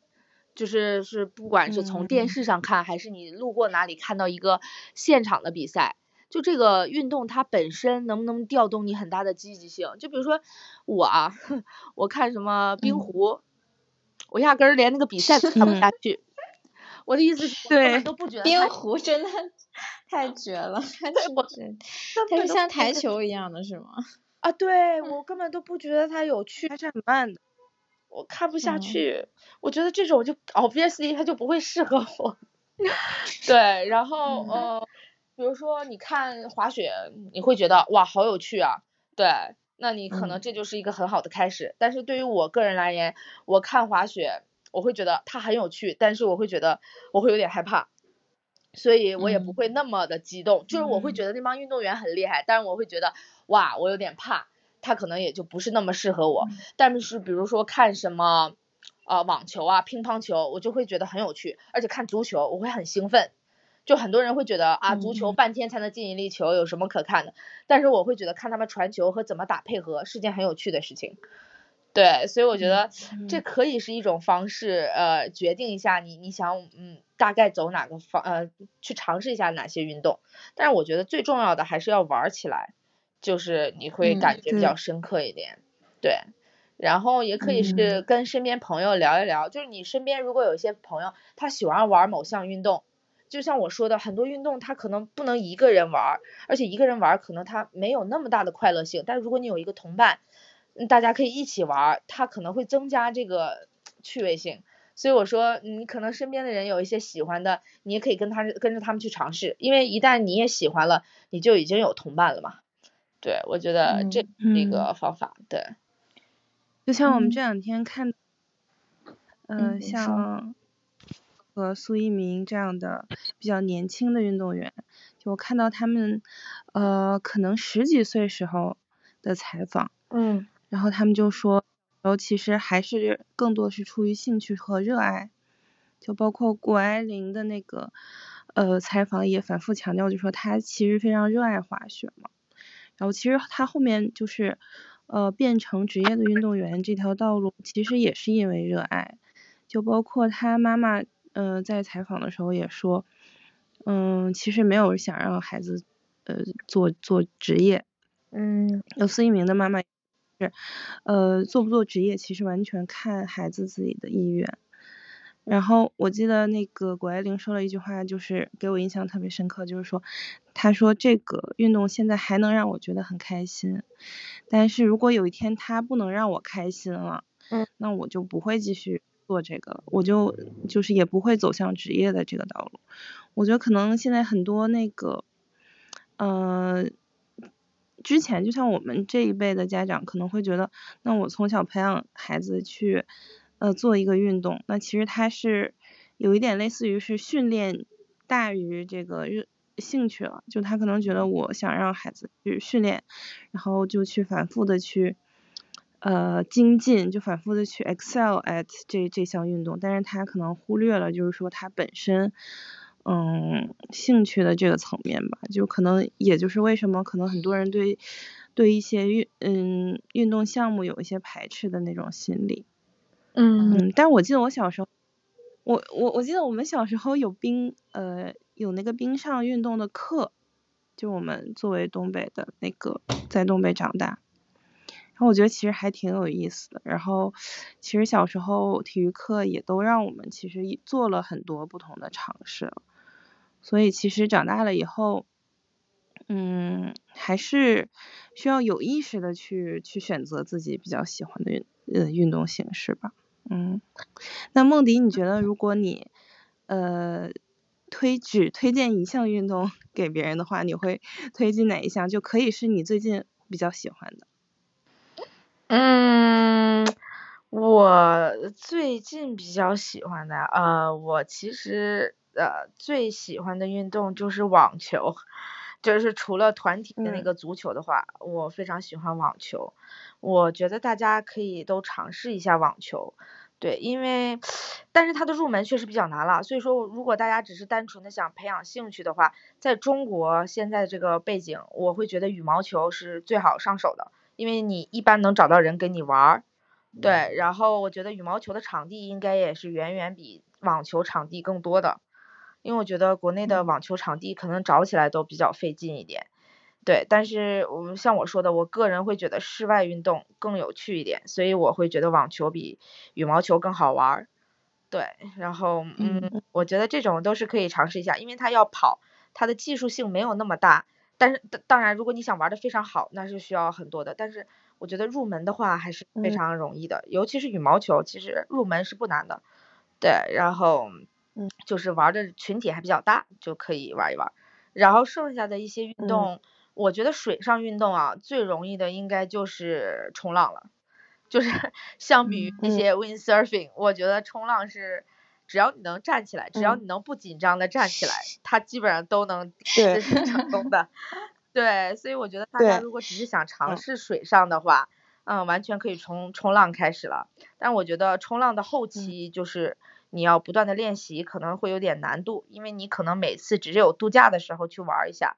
就是是不管是从电视上看，还是你路过哪里看到一个现场的比赛。就这个运动它本身能不能调动你很大的积极性？就比如说我啊，我看什么冰壶，我压根儿连那个比赛都看不下去。我的意思是，对，都不觉得冰壶真的太绝了，它是它是像台球一样的是吗？啊，对我根本都不觉得它有趣，它是很慢的，我看不下去。我觉得这种就 obviously 它就不会适合我。对，然后呃。比如说，你看滑雪，你会觉得哇，好有趣啊，对，那你可能这就是一个很好的开始。但是对于我个人而言，我看滑雪，我会觉得它很有趣，但是我会觉得我会有点害怕，所以我也不会那么的激动。就是我会觉得那帮运动员很厉害，但是我会觉得哇，我有点怕，他可能也就不是那么适合我。但是比如说看什么呃网球啊、乒乓球，我就会觉得很有趣，而且看足球我会很兴奋。就很多人会觉得啊，足球半天才能进一粒球，有什么可看的？但是我会觉得看他们传球和怎么打配合是件很有趣的事情。对，所以我觉得这可以是一种方式，呃，决定一下你你想嗯大概走哪个方呃去尝试一下哪些运动。但是我觉得最重要的还是要玩起来，就是你会感觉比较深刻一点。对，然后也可以是跟身边朋友聊一聊，就是你身边如果有一些朋友他喜欢玩某项运动。就像我说的，很多运动它可能不能一个人玩，而且一个人玩可能它没有那么大的快乐性。但如果你有一个同伴，大家可以一起玩，它可能会增加这个趣味性。所以我说，你可能身边的人有一些喜欢的，你也可以跟他跟着他们去尝试，因为一旦你也喜欢了，你就已经有同伴了嘛。对，我觉得这这个方法对。就像我们这两天看，嗯，像。和苏一鸣这样的比较年轻的运动员，就我看到他们，呃，可能十几岁时候的采访，嗯，然后他们就说，然后其实还是更多是出于兴趣和热爱，就包括谷爱凌的那个，呃采访也反复强调，就说她其实非常热爱滑雪嘛。然后其实她后面就是呃变成职业的运动员这条道路，其实也是因为热爱。就包括他妈妈，呃，在采访的时候也说，嗯，其实没有想让孩子呃做做职业。嗯，有孙一鸣的妈妈是，呃，做不做职业其实完全看孩子自己的意愿。然后我记得那个谷爱凌说了一句话，就是给我印象特别深刻，就是说，她说这个运动现在还能让我觉得很开心，但是如果有一天它不能让我开心了，嗯，那我就不会继续做这个，我就就是也不会走向职业的这个道路。我觉得可能现在很多那个，呃，之前就像我们这一辈的家长可能会觉得，那我从小培养孩子去。呃，做一个运动，那其实他是有一点类似于是训练大于这个热兴趣了，就他可能觉得我想让孩子去训练，然后就去反复的去呃精进，就反复的去 excel at 这这项运动，但是他可能忽略了就是说他本身嗯兴趣的这个层面吧，就可能也就是为什么可能很多人对对一些运嗯运动项目有一些排斥的那种心理。嗯，但我记得我小时候，我我我记得我们小时候有冰呃有那个冰上运动的课，就我们作为东北的那个在东北长大，然后我觉得其实还挺有意思的。然后其实小时候体育课也都让我们其实做了很多不同的尝试，所以其实长大了以后，嗯，还是需要有意识的去去选择自己比较喜欢的运呃运动形式吧。嗯，那梦迪，你觉得如果你呃推只推荐一项运动给别人的话，你会推荐哪一项？就可以是你最近比较喜欢的。嗯，我最近比较喜欢的，呃，我其实呃最喜欢的运动就是网球，就是除了团体的那个足球的话，我非常喜欢网球。我觉得大家可以都尝试一下网球，对，因为，但是它的入门确实比较难了，所以说如果大家只是单纯的想培养兴趣的话，在中国现在这个背景，我会觉得羽毛球是最好上手的，因为你一般能找到人跟你玩儿，对，然后我觉得羽毛球的场地应该也是远远比网球场地更多的，因为我觉得国内的网球场地可能找起来都比较费劲一点。对，但是我们像我说的，我个人会觉得室外运动更有趣一点，所以我会觉得网球比羽毛球更好玩儿。对，然后嗯，我觉得这种都是可以尝试一下，因为它要跑，它的技术性没有那么大。但是当当然，如果你想玩的非常好，那是需要很多的。但是我觉得入门的话还是非常容易的，尤其是羽毛球，其实入门是不难的。对，然后嗯，就是玩的群体还比较大，就可以玩一玩。然后剩下的一些运动。我觉得水上运动啊，最容易的应该就是冲浪了，就是 相比于那些 windsurfing，我觉得冲浪是只要你能站起来，只要你能不紧张的站起来，它基本上都能 是成功的。对，所以我觉得大家如果只是想尝试水上的话，嗯，完全可以从冲浪开始了。但我觉得冲浪的后期就是你要不断的练习，可能会有点难度，因为你可能每次只有度假的时候去玩一下。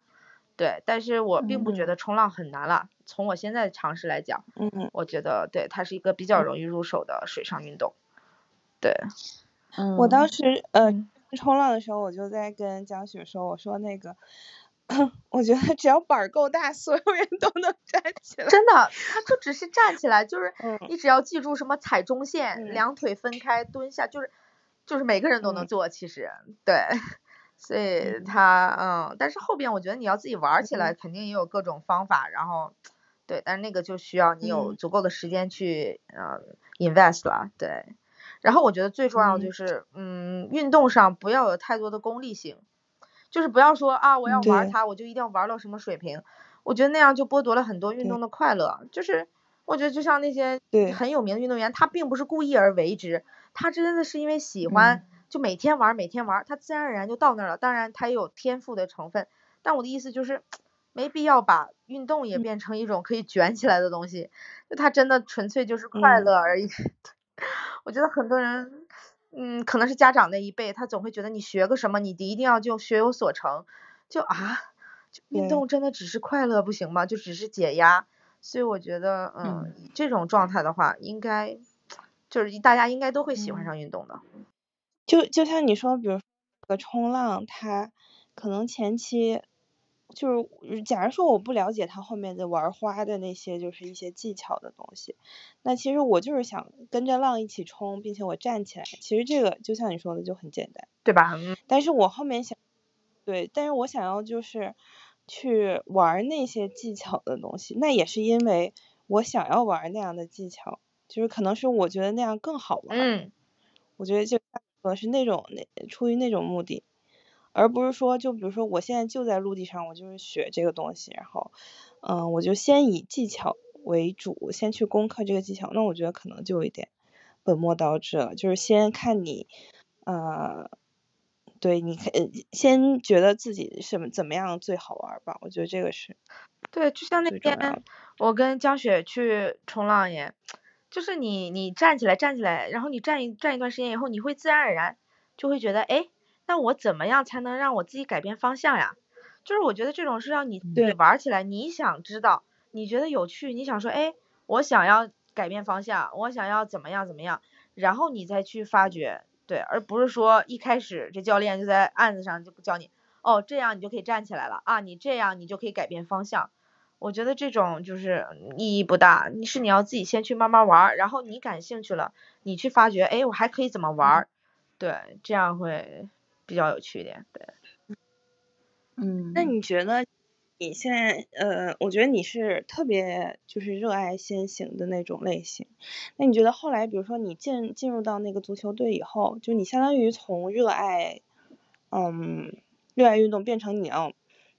对，但是我并不觉得冲浪很难了。从我现在的尝试来讲，嗯，我觉得对它是一个比较容易入手的水上运动。对，嗯，我当时呃冲浪的时候，我就在跟江雪说，我说那个，我觉得只要板儿够大，所有人都能站起来。真的，他就只是站起来，就是你只要记住什么踩中线，两腿分开蹲下，就是就是每个人都能做。其实，对。所以他嗯，但是后边我觉得你要自己玩起来，肯定也有各种方法。然后，对，但是那个就需要你有足够的时间去呃 invest 了。对，然后我觉得最重要的就是，嗯，运动上不要有太多的功利性，就是不要说啊，我要玩它，我就一定要玩到什么水平。我觉得那样就剥夺了很多运动的快乐。就是我觉得就像那些很有名的运动员，他并不是故意而为之，他真的是因为喜欢。就每天玩，每天玩，他自然而然就到那儿了。当然，他也有天赋的成分。但我的意思就是，没必要把运动也变成一种可以卷起来的东西。就他真的纯粹就是快乐而已。我觉得很多人，嗯，可能是家长那一辈，他总会觉得你学个什么，你一定要就学有所成，就啊，运动真的只是快乐不行吗？就只是解压，所以我觉得，嗯，这种状态的话，应该就是大家应该都会喜欢上运动的。就就像你说，比如个冲浪，它可能前期。就是，假如说我不了解他后面的玩花的那些，就是一些技巧的东西，那其实我就是想跟着浪一起冲，并且我站起来，其实这个就像你说的就很简单，对吧？但是我后面想，对，但是我想要就是去玩那些技巧的东西，那也是因为我想要玩那样的技巧，就是可能是我觉得那样更好玩，嗯，我觉得就可能是那种那出于那种目的。而不是说，就比如说，我现在就在陆地上，我就是学这个东西，然后，嗯，我就先以技巧为主，先去攻克这个技巧。那我觉得可能就有一点本末倒置了，就是先看你，呃，对，你可先觉得自己什么怎么样最好玩吧。我觉得这个是。对，就像那天我跟江雪去冲浪耶，就是你你站起来站起来，然后你站一站一段时间以后，你会自然而然就会觉得，哎。那我怎么样才能让我自己改变方向呀？就是我觉得这种是要你你玩起来，你想知道，你觉得有趣，你想说，哎，我想要改变方向，我想要怎么样怎么样，然后你再去发掘，对，而不是说一开始这教练就在案子上就教你，哦，这样你就可以站起来了啊，你这样你就可以改变方向。我觉得这种就是意义不大，你是你要自己先去慢慢玩，然后你感兴趣了，你去发掘，哎，我还可以怎么玩？对，这样会。比较有趣一点，对，嗯，那你觉得你现在，呃，我觉得你是特别就是热爱先行的那种类型，那你觉得后来，比如说你进进入到那个足球队以后，就你相当于从热爱，嗯，热爱运动变成你要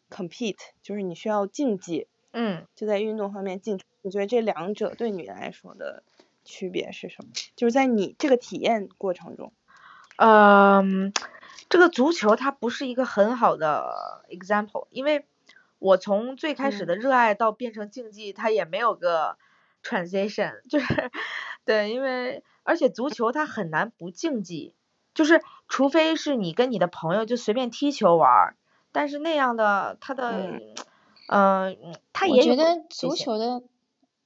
compete，就是你需要竞技，嗯，就在运动方面竞，你觉得这两者对你来说的区别是什么？就是在你这个体验过程中，嗯。这个足球它不是一个很好的 example，因为我从最开始的热爱到变成竞技，它也没有个 transition，就是对，因为而且足球它很难不竞技，就是除非是你跟你的朋友就随便踢球玩，但是那样的它的，嗯，它也觉得足球的，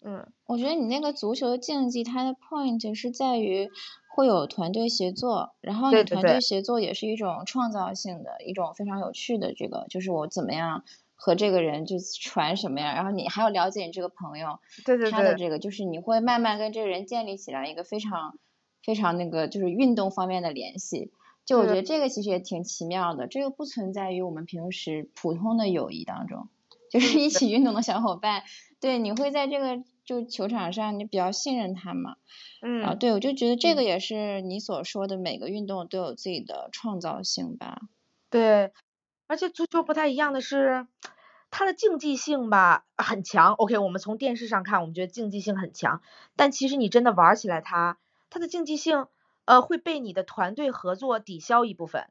嗯，我觉得你那个足球的竞技，它的 point 是在于。会有团队协作，然后你团队协作也是一种创造性的一种非常有趣的这个，就是我怎么样和这个人就传什么呀，然后你还要了解你这个朋友，对对对，他的这个就是你会慢慢跟这个人建立起来一个非常非常那个就是运动方面的联系，就我觉得。这个其实也挺奇妙的，这个不存在于我们平时普通的友谊当中，就是一起运动的小伙伴，对，你会在这个。就球场上，你比较信任他嘛？嗯啊，对，我就觉得这个也是你所说的每个运动都有自己的创造性吧。对，而且足球不太一样的是，它的竞技性吧很强。OK，我们从电视上看，我们觉得竞技性很强，但其实你真的玩起来，它它的竞技性呃会被你的团队合作抵消一部分。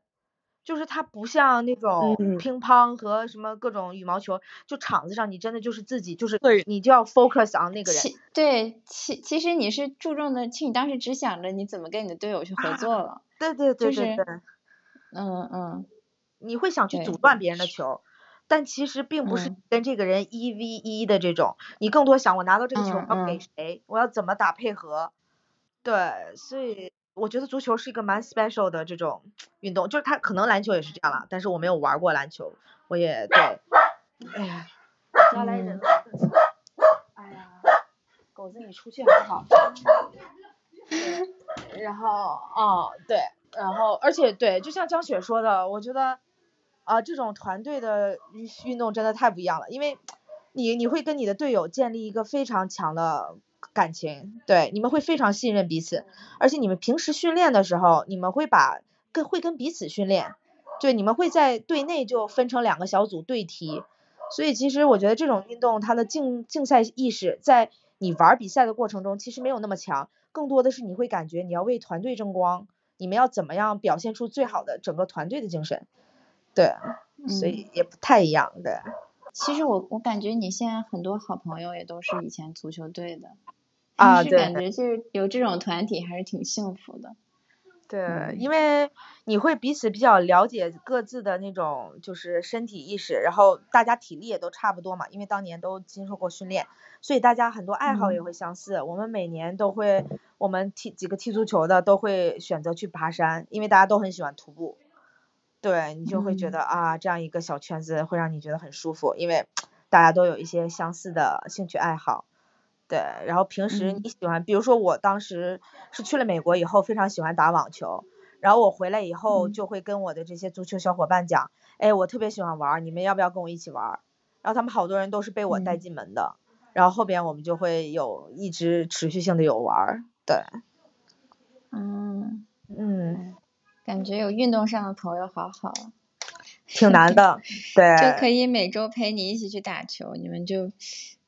就是它不像那种乒乓和什么各种羽毛球，就场子上你真的就是自己就是你就要 focus on 那个人。对，其其实你是注重的，其实你当时只想着你怎么跟你的队友去合作了。对对对对对。嗯嗯。你会想去阻断别人的球，但其实并不是跟这个人一 v 一的这种，你更多想我拿到这个球要给谁，我要怎么打配合。对，所以。我觉得足球是一个蛮 special 的这种运动，就是它可能篮球也是这样了，但是我没有玩过篮球，我也对。哎呀，家来人了。哎呀，狗子你出去好不好？然后，哦，对，然后，而且对，就像江雪说的，我觉得啊，这种团队的运动真的太不一样了，因为你你会跟你的队友建立一个非常强的。感情对你们会非常信任彼此，而且你们平时训练的时候，你们会把跟会跟彼此训练，对，你们会在队内就分成两个小组对踢，所以其实我觉得这种运动它的竞竞赛意识在你玩比赛的过程中其实没有那么强，更多的是你会感觉你要为团队争光，你们要怎么样表现出最好的整个团队的精神，对，所以也不太一样，对。其实我我感觉你现在很多好朋友也都是以前足球队的。啊，对，感觉就是有这种团体还是挺幸福的。对，因为你会彼此比较了解各自的那种就是身体意识，然后大家体力也都差不多嘛，因为当年都经受过训练，所以大家很多爱好也会相似。我们每年都会，我们踢几个踢足球的都会选择去爬山，因为大家都很喜欢徒步。对你就会觉得啊，这样一个小圈子会让你觉得很舒服，因为大家都有一些相似的兴趣爱好。对，然后平时你喜欢，比如说我当时是去了美国以后，非常喜欢打网球，然后我回来以后就会跟我的这些足球小伙伴讲，哎，我特别喜欢玩，你们要不要跟我一起玩？然后他们好多人都是被我带进门的，然后后边我们就会有一直持续性的有玩，对，嗯。嗯。感觉有运动上的朋友好好，挺难的，对，就可以每周陪你一起去打球，你们就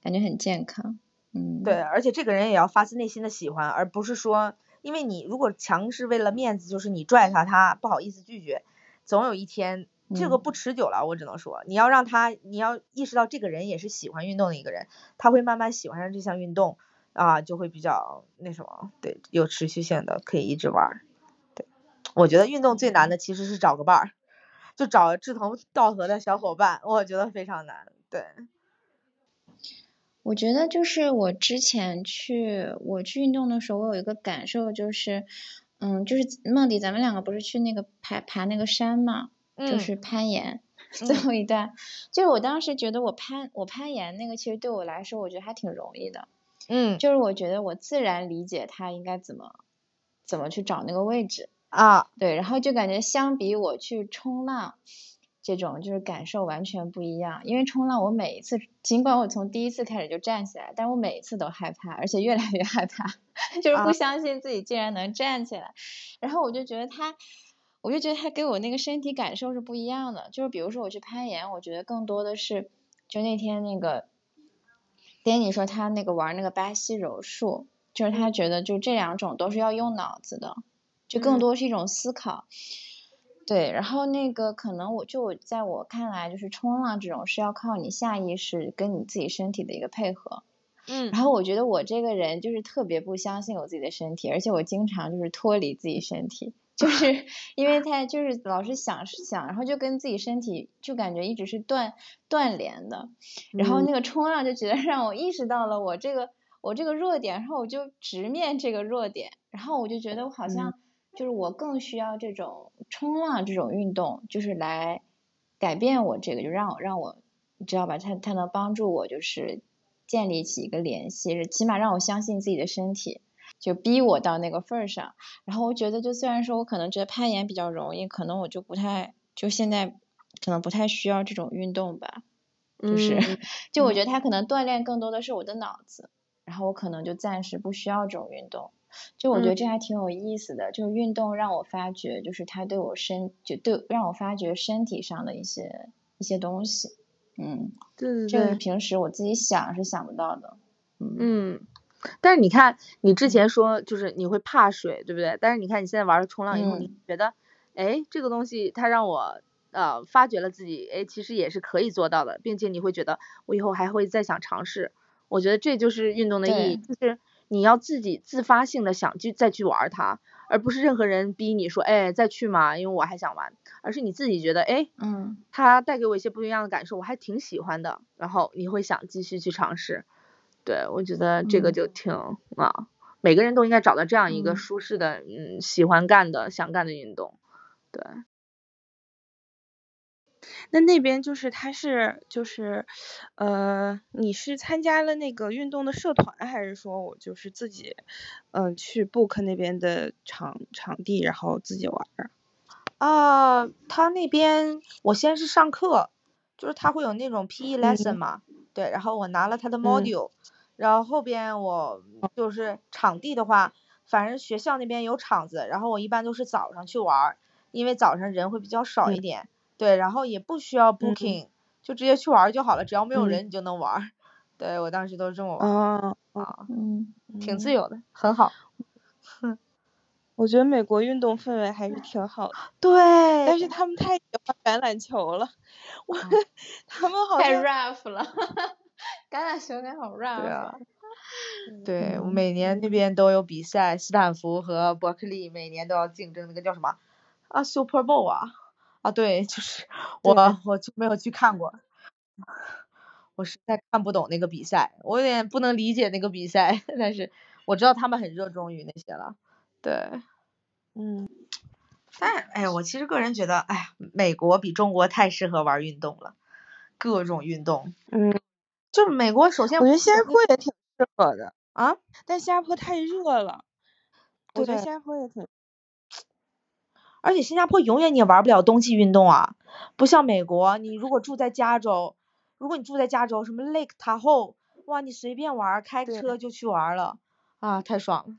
感觉很健康，嗯，对，而且这个人也要发自内心的喜欢，而不是说，因为你如果强是为了面子，就是你拽他，他不好意思拒绝，总有一天这个不持久了，我只能说，你要让他，你要意识到这个人也是喜欢运动的一个人，他会慢慢喜欢上这项运动，啊，就会比较那什么，对，有持续性的，可以一直玩。我觉得运动最难的其实是找个伴儿，就找志同道合的小伙伴，我觉得非常难。对，我觉得就是我之前去我去运动的时候，我有一个感受就是，嗯，就是梦迪，咱们两个不是去那个爬爬那个山嘛，就是攀岩最后一段，就是我当时觉得我攀我攀岩那个其实对我来说，我觉得还挺容易的。嗯，就是我觉得我自然理解他应该怎么怎么去找那个位置。啊，对，然后就感觉相比我去冲浪，这种就是感受完全不一样。因为冲浪，我每一次，尽管我从第一次开始就站起来，但我每一次都害怕，而且越来越害怕，就是不相信自己竟然能站起来。然后我就觉得他，我就觉得他给我那个身体感受是不一样的。就是比如说我去攀岩，我觉得更多的是，就那天那个，Danny 说他那个玩那个巴西柔术，就是他觉得就这两种都是要用脑子的。就更多是一种思考，对，然后那个可能我就在我看来，就是冲浪这种是要靠你下意识跟你自己身体的一个配合，嗯，然后我觉得我这个人就是特别不相信我自己的身体，而且我经常就是脱离自己身体，就 是因为他就是老是想想，然后就跟自己身体就感觉一直是断断联的，然后那个冲浪就觉得 让我意识到了我这个我这个弱点，然后我就直面这个弱点，然后我就觉得我好像。就是我更需要这种冲浪这种运动，就是来改变我这个，就让我让我，你知道吧？它它能帮助我，就是建立起一个联系，起码让我相信自己的身体，就逼我到那个份儿上。然后我觉得，就虽然说我可能觉得攀岩比较容易，可能我就不太，就现在可能不太需要这种运动吧。就是，就我觉得它可能锻炼更多的是我的脑子，然后我可能就暂时不需要这种运动。就我觉得这还挺有意思的，就是运动让我发觉，就是它对我身就对让我发觉身体上的一些一些东西，嗯，对对对，这个平时我自己想是想不到的，嗯，但是你看你之前说就是你会怕水，对不对？但是你看你现在玩了冲浪以后，你觉得哎这个东西它让我呃发觉了自己，哎其实也是可以做到的，并且你会觉得我以后还会再想尝试，我觉得这就是运动的意义，就是。你要自己自发性的想去再去玩它，而不是任何人逼你说，哎，再去嘛，因为我还想玩，而是你自己觉得，哎，嗯，它带给我一些不一样的感受，我还挺喜欢的，然后你会想继续去尝试。对，我觉得这个就挺啊，每个人都应该找到这样一个舒适的，嗯，喜欢干的、想干的运动。对。那那边就是他是就是，呃，你是参加了那个运动的社团，还是说我就是自己，嗯，去 book 那边的场场地，然后自己玩？啊，他那边我先是上课，就是他会有那种 PE lesson 嘛，对，然后我拿了他的 module，然后后边我就是场地的话，反正学校那边有场子，然后我一般都是早上去玩，因为早上人会比较少一点。对，然后也不需要 booking，就直接去玩就好了，只要没有人你就能玩。对我当时都是这么玩。啊啊，嗯，挺自由的，很好。哼，我觉得美国运动氛围还是挺好的。对。但是他们太喜欢橄榄球了，我 他们好像太 rough 了，橄榄球该好 rough。对啊。对，每年那边都有比赛，斯坦福和伯克利每年都要竞争那个叫什么啊 Super Bowl 啊啊对，就是 我我就没有去看过，我实在看不懂那个比赛，我有点不能理解那个比赛，但是我知道他们很热衷于那些了，对，嗯，但哎，我其实个人觉得，哎呀，美国比中国太适合玩运动了，各种运动，嗯，就是美国首先我觉得新加坡也挺适合的。啊，但新加坡太热了，我觉得。新加坡也挺，而且新加坡永远你也玩不了冬季运动啊，不像美国，你如果住在加州，如果你住在加州，什么 Lake Tahoe，哇，你随便玩，开车就去玩了，啊，太爽了。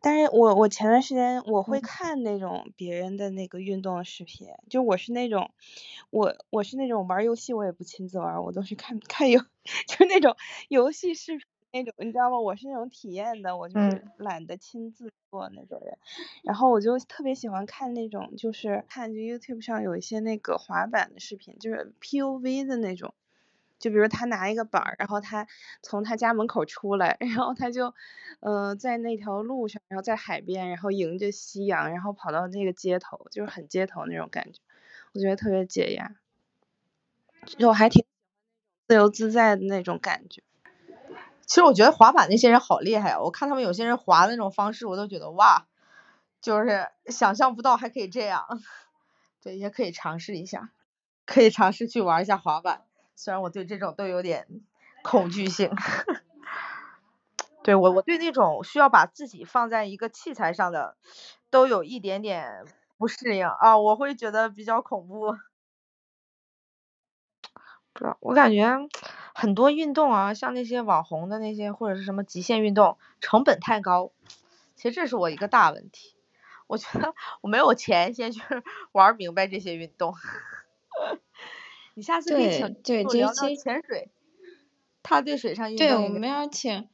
但是我我前段时间我会嗯看那种别人的那个运动的视频，就我是那种，我我是那种玩游戏我也不亲自玩，我都是看看游，就那种游戏视频那种，你知道吗？我是那种体验的，我就是嗯懒得亲自做那种人。然后我就特别喜欢看那种，就是看就 YouTube 上有一些那个滑板的视频，就是 POV 的那种。就比如他拿一个板儿，然后他从他家门口出来，然后他就，呃，在那条路上，然后在海边，然后迎着夕阳，然后跑到那个街头，就是很街头那种感觉，我觉得特别解压，就我还挺自由自在的那种感觉。其实我觉得滑板那些人好厉害啊，我看他们有些人滑的那种方式，我都觉得哇，就是想象不到还可以这样，对，也可以尝试一下，可以尝试去玩一下滑板，虽然我对这种都有点恐惧性。对我，我对那种需要把自己放在一个器材上的，都有一点点不适应啊，我会觉得比较恐怖。不知道，我感觉很多运动啊，像那些网红的那些或者是什么极限运动，成本太高。其实这是我一个大问题，我觉得我没有钱先去 玩明白这些运动。你下次可以对请对这我聊聊期潜水，他对水上运，动对我们要请。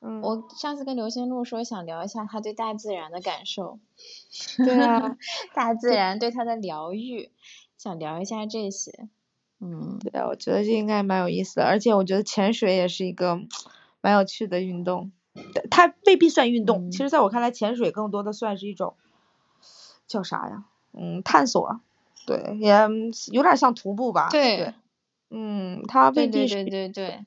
嗯，我上次跟刘星路说想聊一下他对大自然的感受，对啊，大自然对他的疗愈，想聊一下这些。嗯，对啊，我觉得这应该蛮有意思的，而且我觉得潜水也是一个蛮有趣的运动，它未必算运动，其嗯实在我看来，潜水更多的算是一种叫啥呀？嗯，探索，对，也有点像徒步吧，对对，嗯，它未必是对对。对，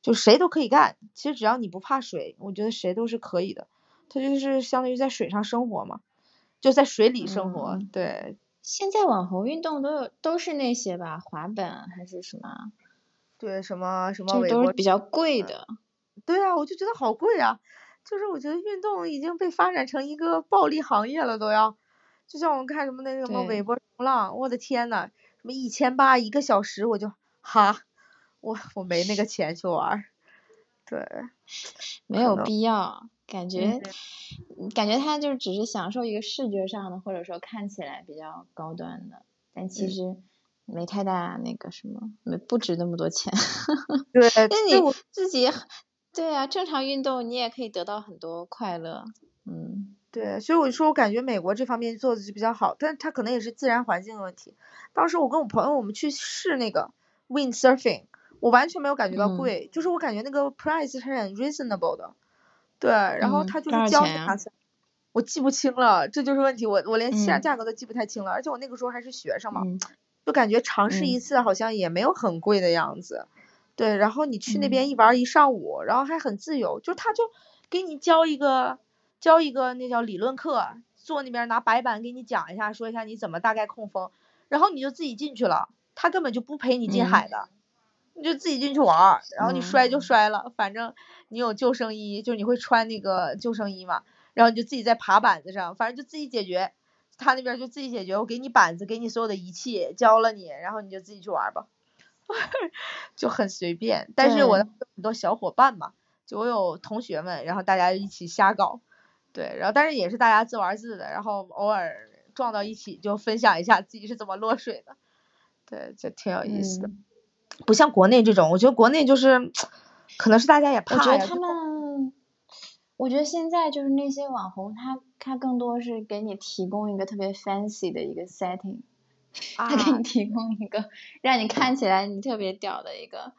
就谁都可以干，其实只要你不怕水，我觉得谁都是可以的，它就是相当于在水上生活嘛，就在水里生活，嗯。对，现在网红运动都有都是那些吧，滑板还是什么，对，什么什么都是比较贵的。对啊，我就觉得好贵啊！就是我觉得运动已经被发展成一个暴利行业了，都要。就像我们看什么那什么对韦伯冲浪，我的天呐，什么一千八一个小时，我就哈，我我没那个钱去玩儿。对，没有必要，感觉嗯，感觉他就只是享受一个视觉上的，或者说看起来比较高端的，但其嗯实没太大那个什么，没不值那么多钱。对，那你自己，对啊，正常运动你也可以得到很多快乐。嗯，对，所以我说我感觉美国这方面做的就比较好，但它可能也是自然环境的问题。当时我跟我朋友我们去试那个 windsurfing，我完全没有感觉到嗯贵，就是我感觉那个 price 是很 reasonable 的。对，然后嗯他就是教你少钱呀哪些，我记不清了，这就是问题，我我连价嗯。价格都记不太清了，而且我那个时候还是学生嘛，嗯就感觉尝试一嗯次好像也没有很贵的样子。对，然后你去那嗯。边一玩一上午，然后还很自由，就他就给你教一个教一个那叫理论课，坐那边拿白板给你讲一下，说一下你怎么大概控风，然后你就自己进去了，他根本就不陪你进嗯。海的，你就自己进去玩儿，然后你嗯摔就摔了，反正你有救生衣，就你会穿那个救生衣嘛，然后你就自己在爬板子上，反正就自己解决。他那边就自己解决，我给你板子，给你所有的仪器，教了你，然后你就自己去玩儿吧，就很随便。但是我对有很多小伙伴嘛，就我有同学们，然后大家一起瞎搞，对，然后但是也是大家自玩自的，然后偶尔撞到一起就分享一下自己是怎么落水的，对，就挺有意思的。嗯不像国内这种，我觉得国内就是可能是大家也我怕我，觉得他们，我觉得现在就是那些网红，他他更多是给你提供一个特别 fancy 的一个 setting，他给啊你提供一个让你看起来你特别屌的一个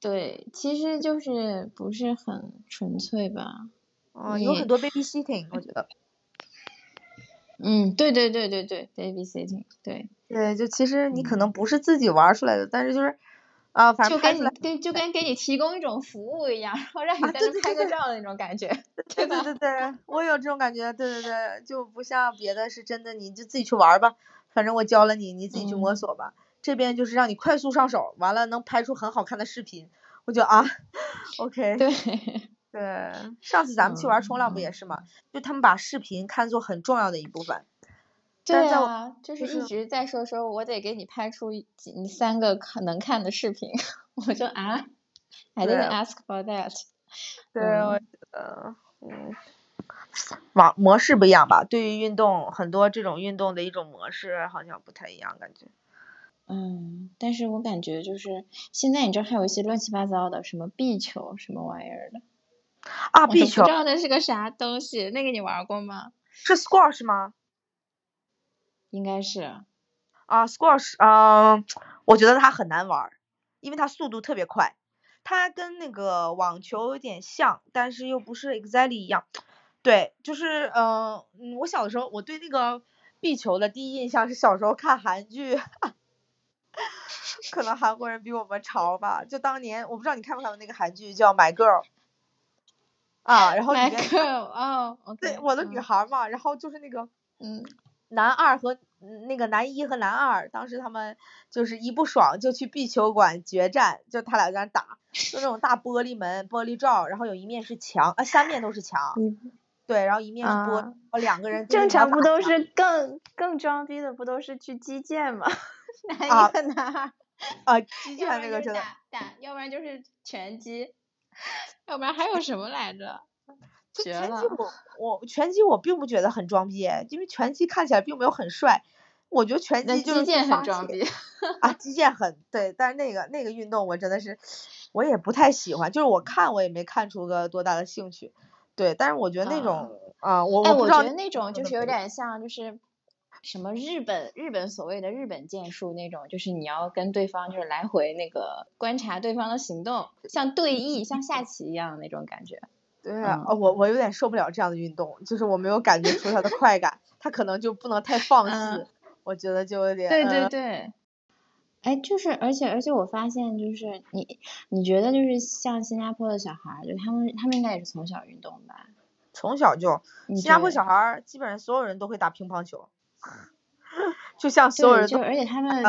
对，其实就是不是很纯粹吧。嗯，有很多 babysitting，我觉得。嗯，对对对对对，babysitting，对。对，就其实你可能不是自己玩出来的，但是就是，啊，反正就跟你跟就跟给你提供一种服务一样，然后让你在那拍个照的那种感觉。对对对对，我有这种感觉，对对对，就不像别的是真的，你就自己去玩吧，反正我教了你，你自己去摸索吧。这边就是让你快速上手，完了能拍出很好看的视频，我就啊，OK。对。对，上次咱们去玩冲浪不也是吗？就他们把视频看作很重要的一部分。对啊，就是一直在说说，我得给你拍出几三个看能看的视频。我就啊，I didn't ask for that。对，我觉得，嗯，网模式不一样吧？对于运动，很多这种运动的一种模式好像不太一样，感觉。嗯，但是我感觉就是现在你知道还有一些乱七八糟的，什么壁球什么玩意儿的。啊，壁球。不知道那是个啥东西，那个你玩过吗？是 squash 吗？应该是。啊，squash，嗯，我觉得它很难玩，因为它速度特别快。它跟那个网球有点像，但是又不是 exactly 一样。对，就是，嗯，我小的时候，我对那个壁球的第一印象是小时候看韩剧。可能韩国人比我们潮吧。就当年，我不知道你看没看过那个韩剧叫《My Girl》。啊，然后里面啊，对，我的女孩嘛，然后就是那个，嗯，男二和那个男一和男二，当时他们就是一不爽就去壁球馆决战，就他俩在那打，就那种大玻璃门、玻璃罩，然后有一面是墙，啊，三面都是墙，对，然后一面是玻，两个人正常不都是更更装逼的不都是去击剑吗？男一和男二啊，击剑那个真的打，要不然就是拳击。要不然还有什么来着？拳击我我拳击我并不觉得很装逼，因为拳击看起来并没有很帅。我觉得拳击就是击剑很装逼 啊，击剑很对，但是那个那个运动我真的是我也不太喜欢，就是我看我也没看出个多大的兴趣。对，但是我觉得那种啊，我我觉得那种就是有点像就是。什么日本日本所谓的日本剑术那种，就是你要跟对方就是来回那个观察对方的行动，像对弈像下棋一样的那种感觉。对啊，我我有点受不了这样的运动，就是我没有感觉出它的快感，它可能就不能太放肆，我觉得就有点。对对对。哎，就是而且而且我发现就是你你觉得就是像新加坡的小孩，就他们他们应该也是从小运动吧？从小就，新加坡小孩基本上所有人都会打乒乓球。就像所有人就而且他们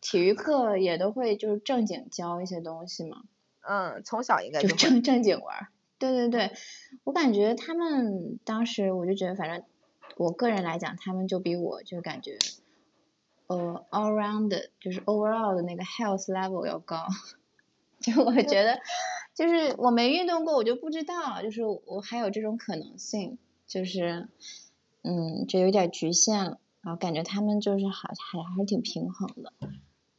体育课也都会就是正经教一些东西嘛。嗯，从小应该就正正经玩。对对对，我感觉他们当时我就觉得，反正我个人来讲，他们就比我就感觉呃 all round 就是 overall 的那个 health level 要高。就我觉得，就是我没运动过，我就不知道，就是我还有这种可能性，就是嗯，就有点局限了。然后感觉他们就是还还还是挺平衡的，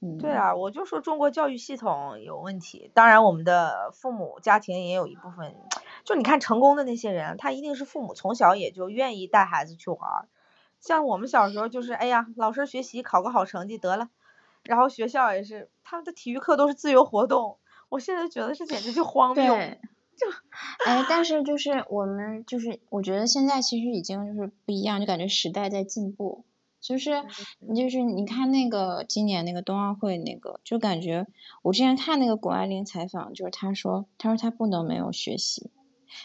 嗯，对啊，我就说中国教育系统有问题，当然我们的父母家庭也有一部分，就你看成功的那些人，他一定是父母从小也就愿意带孩子去玩，像我们小时候就是，哎呀，老师学习考个好成绩得了，然后学校也是，他们的体育课都是自由活动，我现在觉得这简直就荒谬。就，哎，但是就是我们就是我觉得现在其实已经就是不一样，就感觉时代在进步。就是你就是你看那个今年那个冬奥会那个，就感觉我之前看那个谷爱凌采访，就是她说她说她不能没有学习，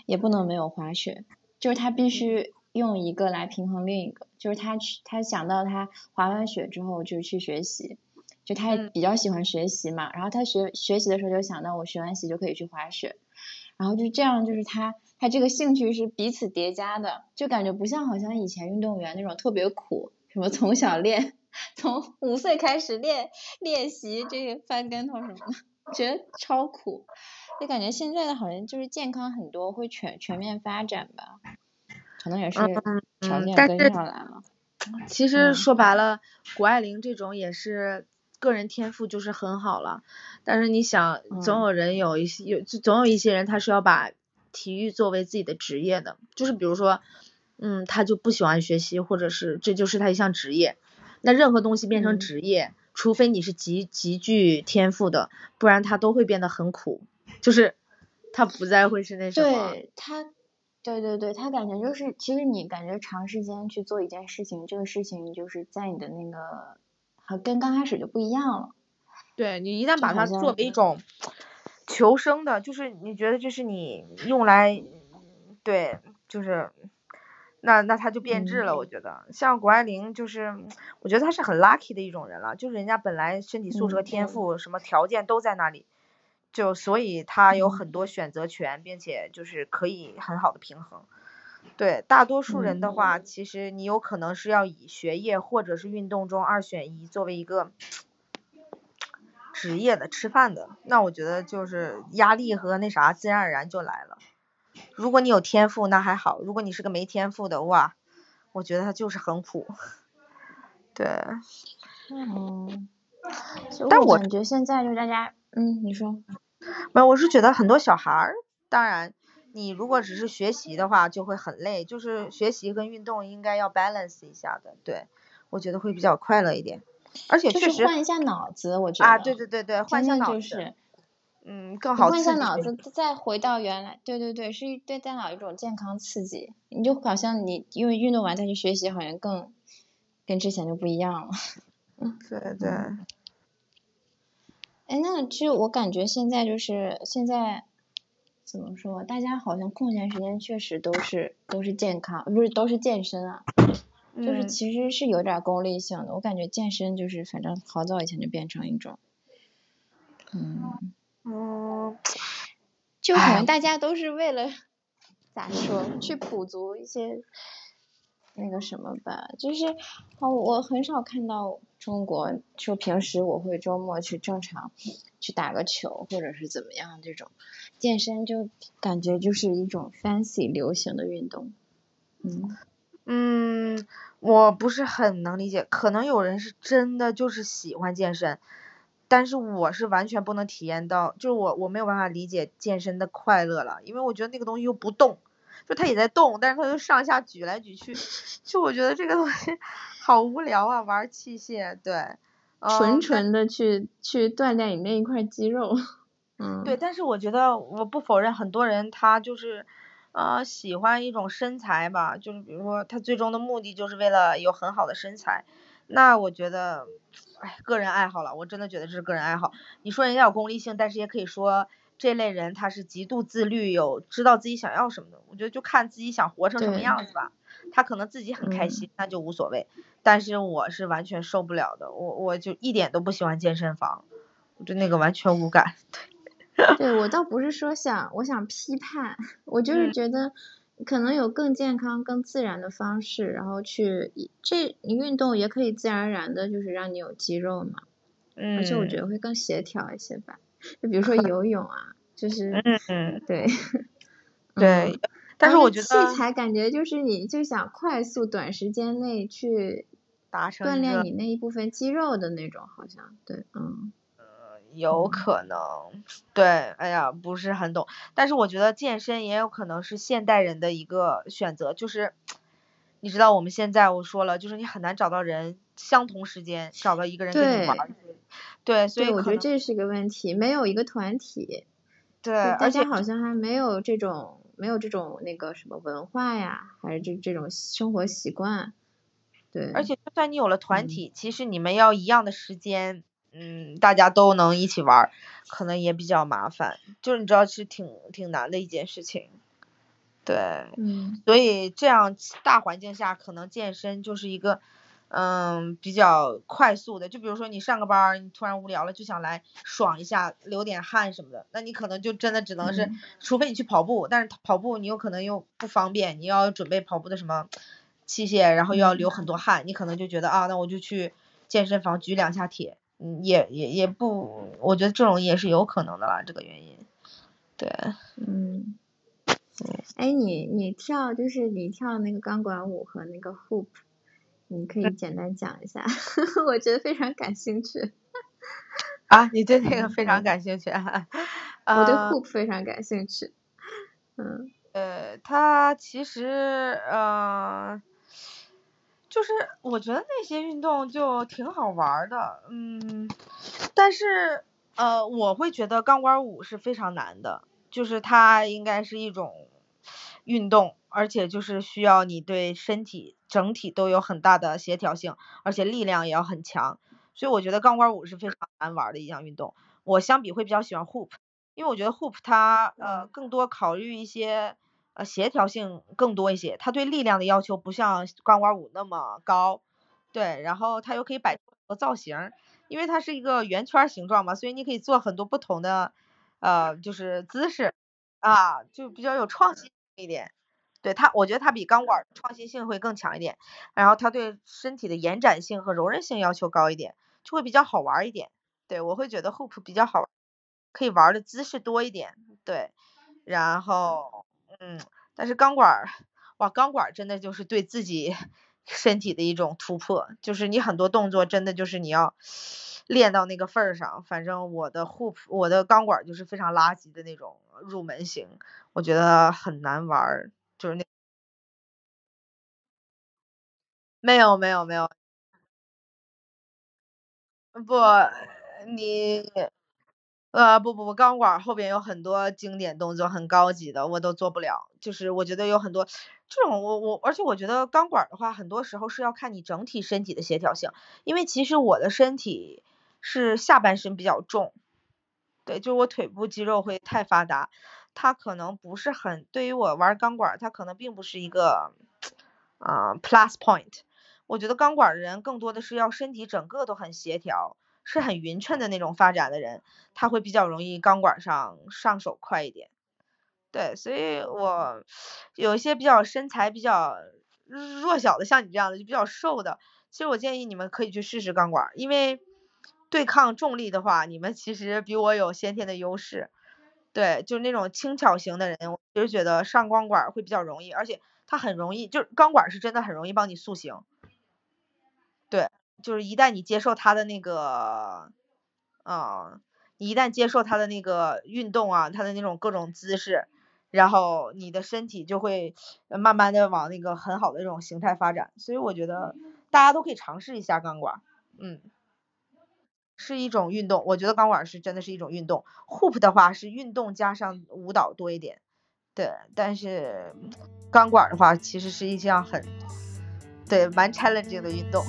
也不能没有滑雪，就是她必须用一个来平衡另一个。就是她去她想到她滑完雪之后就去学习，就他比较喜欢学习嘛，然后他学学习的时候就想到我学完习就可以去滑雪，然后就这样就是他他这个兴趣是彼此叠加的，就感觉不像好像以前运动员那种特别苦。什么从小练，从五岁开始练练习这个翻跟头什么的，觉得超苦。就感觉现在的好像就是健康很多，会全全面发展吧，可能也是条件跟上来了。其实说白了，谷爱凌这种也是个人天赋就是很好了，但是你想，总有人有一些有，总有一些人他是要把体育作为自己的职业的，就是比如说。嗯，他就不喜欢学习，或者是这就是他一项职业。那任何东西变成职业，除非你是极极具天赋的，不然他都会变得很苦，就是他不再会是那什么。对他，对对对，他感觉就是，其实你感觉长时间去做一件事情，这个事情就是在你的那个和跟刚开始就不一样了。对你一旦把它作为一种求生的，就是你觉得这是你用来，对，就是。那那他就变质了，我觉得像谷爱凌就是，我觉得他是很 lucky 的一种人了，就是人家本来身体素质和天赋什么条件都在那里，就所以他有很多选择权，并且就是可以很好的平衡。对大多数人的话，其实你有可能是要以学业或者是运动中二选一作为一个职业的吃饭的，那我觉得就是压力和那啥自然而然就来了。如果你有天赋那还好，如果你是个没天赋的哇，我觉得他就是很苦。对，嗯，但我感觉现在就大家，嗯，你说，没有，我是觉得很多小孩儿，当然你如果只是学习的话就会很累，就是学习跟运动应该要 balance 一下的，对，我觉得会比较快乐一点，而且确实换一下脑子，我觉得啊，对对对对，换一下脑子。嗯，更好换一下脑子，再回到原来，对对对，是对大脑一种健康刺激。你就好像你因为运动完再去学习，好像更跟之前就不一样了。嗯，对对。哎，那其实我感觉现在就是现在怎么说，大家好像空闲时间确实都是都是健康，不是都是健身啊，就是其实是有点功利性的。我感觉健身就是反正好早以前就变成一种，嗯。嗯，就可能大家都是为了咋说，去补足一些那个什么吧。就是哦，我很少看到中国就平时我会周末去正常去打个球或者是怎么样这种健身，就感觉就是一种 fancy 流行的运动。嗯嗯，我不是很能理解，可能有人是真的就是喜欢健身。但是我是完全不能体验到，就是我我没有办法理解健身的快乐了，因为我觉得那个东西又不动，就它也在动，但是它又上下举来举去，就我觉得这个东西 好无聊啊，玩器械，对，纯纯的去去锻炼你那一块肌肉，嗯，对，但是我觉得我不否认很多人他就是呃喜欢一种身材吧，就是比如说他最终的目的就是为了有很好的身材，那我觉得。哎，个人爱好了，我真的觉得这是个人爱好。你说人家有功利性，但是也可以说这类人他是极度自律，有知道自己想要什么的。我觉得就看自己想活成什么样子吧。他可能自己很开心，那就无所谓。但是我是完全受不了的，我我就一点都不喜欢健身房，我对那个完全无感。对，对我倒不是说想，我想批判，我就是觉得。可能有更健康、更自然的方式，然后去这你运动也可以自然而然的，就是让你有肌肉嘛。嗯。而且我觉得会更协调一些吧。就比如说游泳啊，就是嗯对 对。但是我觉得器材感觉就是你就想快速短时间内去达成锻炼你那一部分肌肉的那种，好像对，嗯。有可能，对，哎呀，不是很懂，但是我觉得健身也有可能是现代人的一个选择，就是你知道我们现在我说了，就是你很难找到人相同时间找到一个人跟你玩，对，所以我觉得这是个问题，没有一个团体，对，而且好像还没有这种没有这种那个什么文化呀，还是这这种生活习惯，对，而且。就算你有了团体，其实你们要一样的时间。嗯，大家都能一起玩，可能也比较麻烦，就是你知道是挺挺难的一件事情，对，嗯，所以这样大环境下，可能健身就是一个嗯比较快速的，就比如说你上个班，你突然无聊了就想来爽一下，流点汗什么的，那你可能就真的只能是，除非你去跑步，但是跑步你有可能又不方便，你要准备跑步的什么器械，然后又要流很多汗，你可能就觉得啊，那我就去健身房举两下铁。嗯，也也也不，我觉得这种也是有可能的啦，这个原因，对，嗯，哎，你你跳就是你跳那个钢管舞和那个 hoop，你可以简单讲一下，我觉得非常感兴趣。啊，你对那个非常感兴趣？啊？我对 hoop 非常感兴趣。嗯。呃，它其实，呃。就是我觉得那些运动就挺好玩的，嗯，但是呃，我会觉得钢管舞是非常难的，就是它应该是一种运动，而且就是需要你对身体整体都有很大的协调性，而且力量也要很强，所以我觉得钢管舞是非常难玩的一项运动。我相比会比较喜欢 hoop，因为我觉得 hoop 它呃更多考虑一些。呃，协调性更多一些，它对力量的要求不像钢管舞那么高，对，然后它又可以摆很多造型，因为它是一个圆圈形状嘛，所以你可以做很多不同的呃就是姿势啊，就比较有创新一点。对它，我觉得它比钢管创新性会更强一点，然后它对身体的延展性和柔韧性要求高一点，就会比较好玩一点。对我会觉得 hoop 比较好，可以玩的姿势多一点，对，然后。嗯，但是钢管，哇，钢管真的就是对自己 身体的一种突破，就是你很多动作真的就是你要 练到那个份儿上。反正我的护我的钢管就是非常垃圾的那种入门型，我觉得很难玩儿，就是那没有没有没有，不，你。呃不不不，钢管后边有很多经典动作，很高级的，我都做不了。就是我觉得有很多这种，我我而且我觉得钢管的话，很多时候是要看你整体身体的协调性，因为其实我的身体是下半身比较重，对，就我腿部肌肉会太发达，它可能不是很对于我玩钢管，它可能并不是一个啊 plus point。我觉得钢管的人更多的是要身体整个都很协调。是很匀称的那种发展的人，他会比较容易钢管上上手快一点。对，所以我有一些比较身材比较弱小的，像你这样的就比较瘦的，其实我建议你们可以去试试钢管，因为对抗重力的话，你们其实比我有先天的优势。对，就是那种轻巧型的人，我就觉得上钢管会比较容易，而且它很容易，就是钢管是真的很容易帮你塑形。对。就是一旦你接受他的那个，啊，你一旦接受他的那个运动啊，他的那种各种姿势，然后你的身体就会慢慢的往那个很好的这种形态发展。所以我觉得大家都可以尝试一下钢管，嗯，是一种运动。我觉得钢管是真的是一种运动。Hoop 的话是运动加上舞蹈多一点，对，但是钢管的话其实是一项很，对，蛮 challenging 的运动。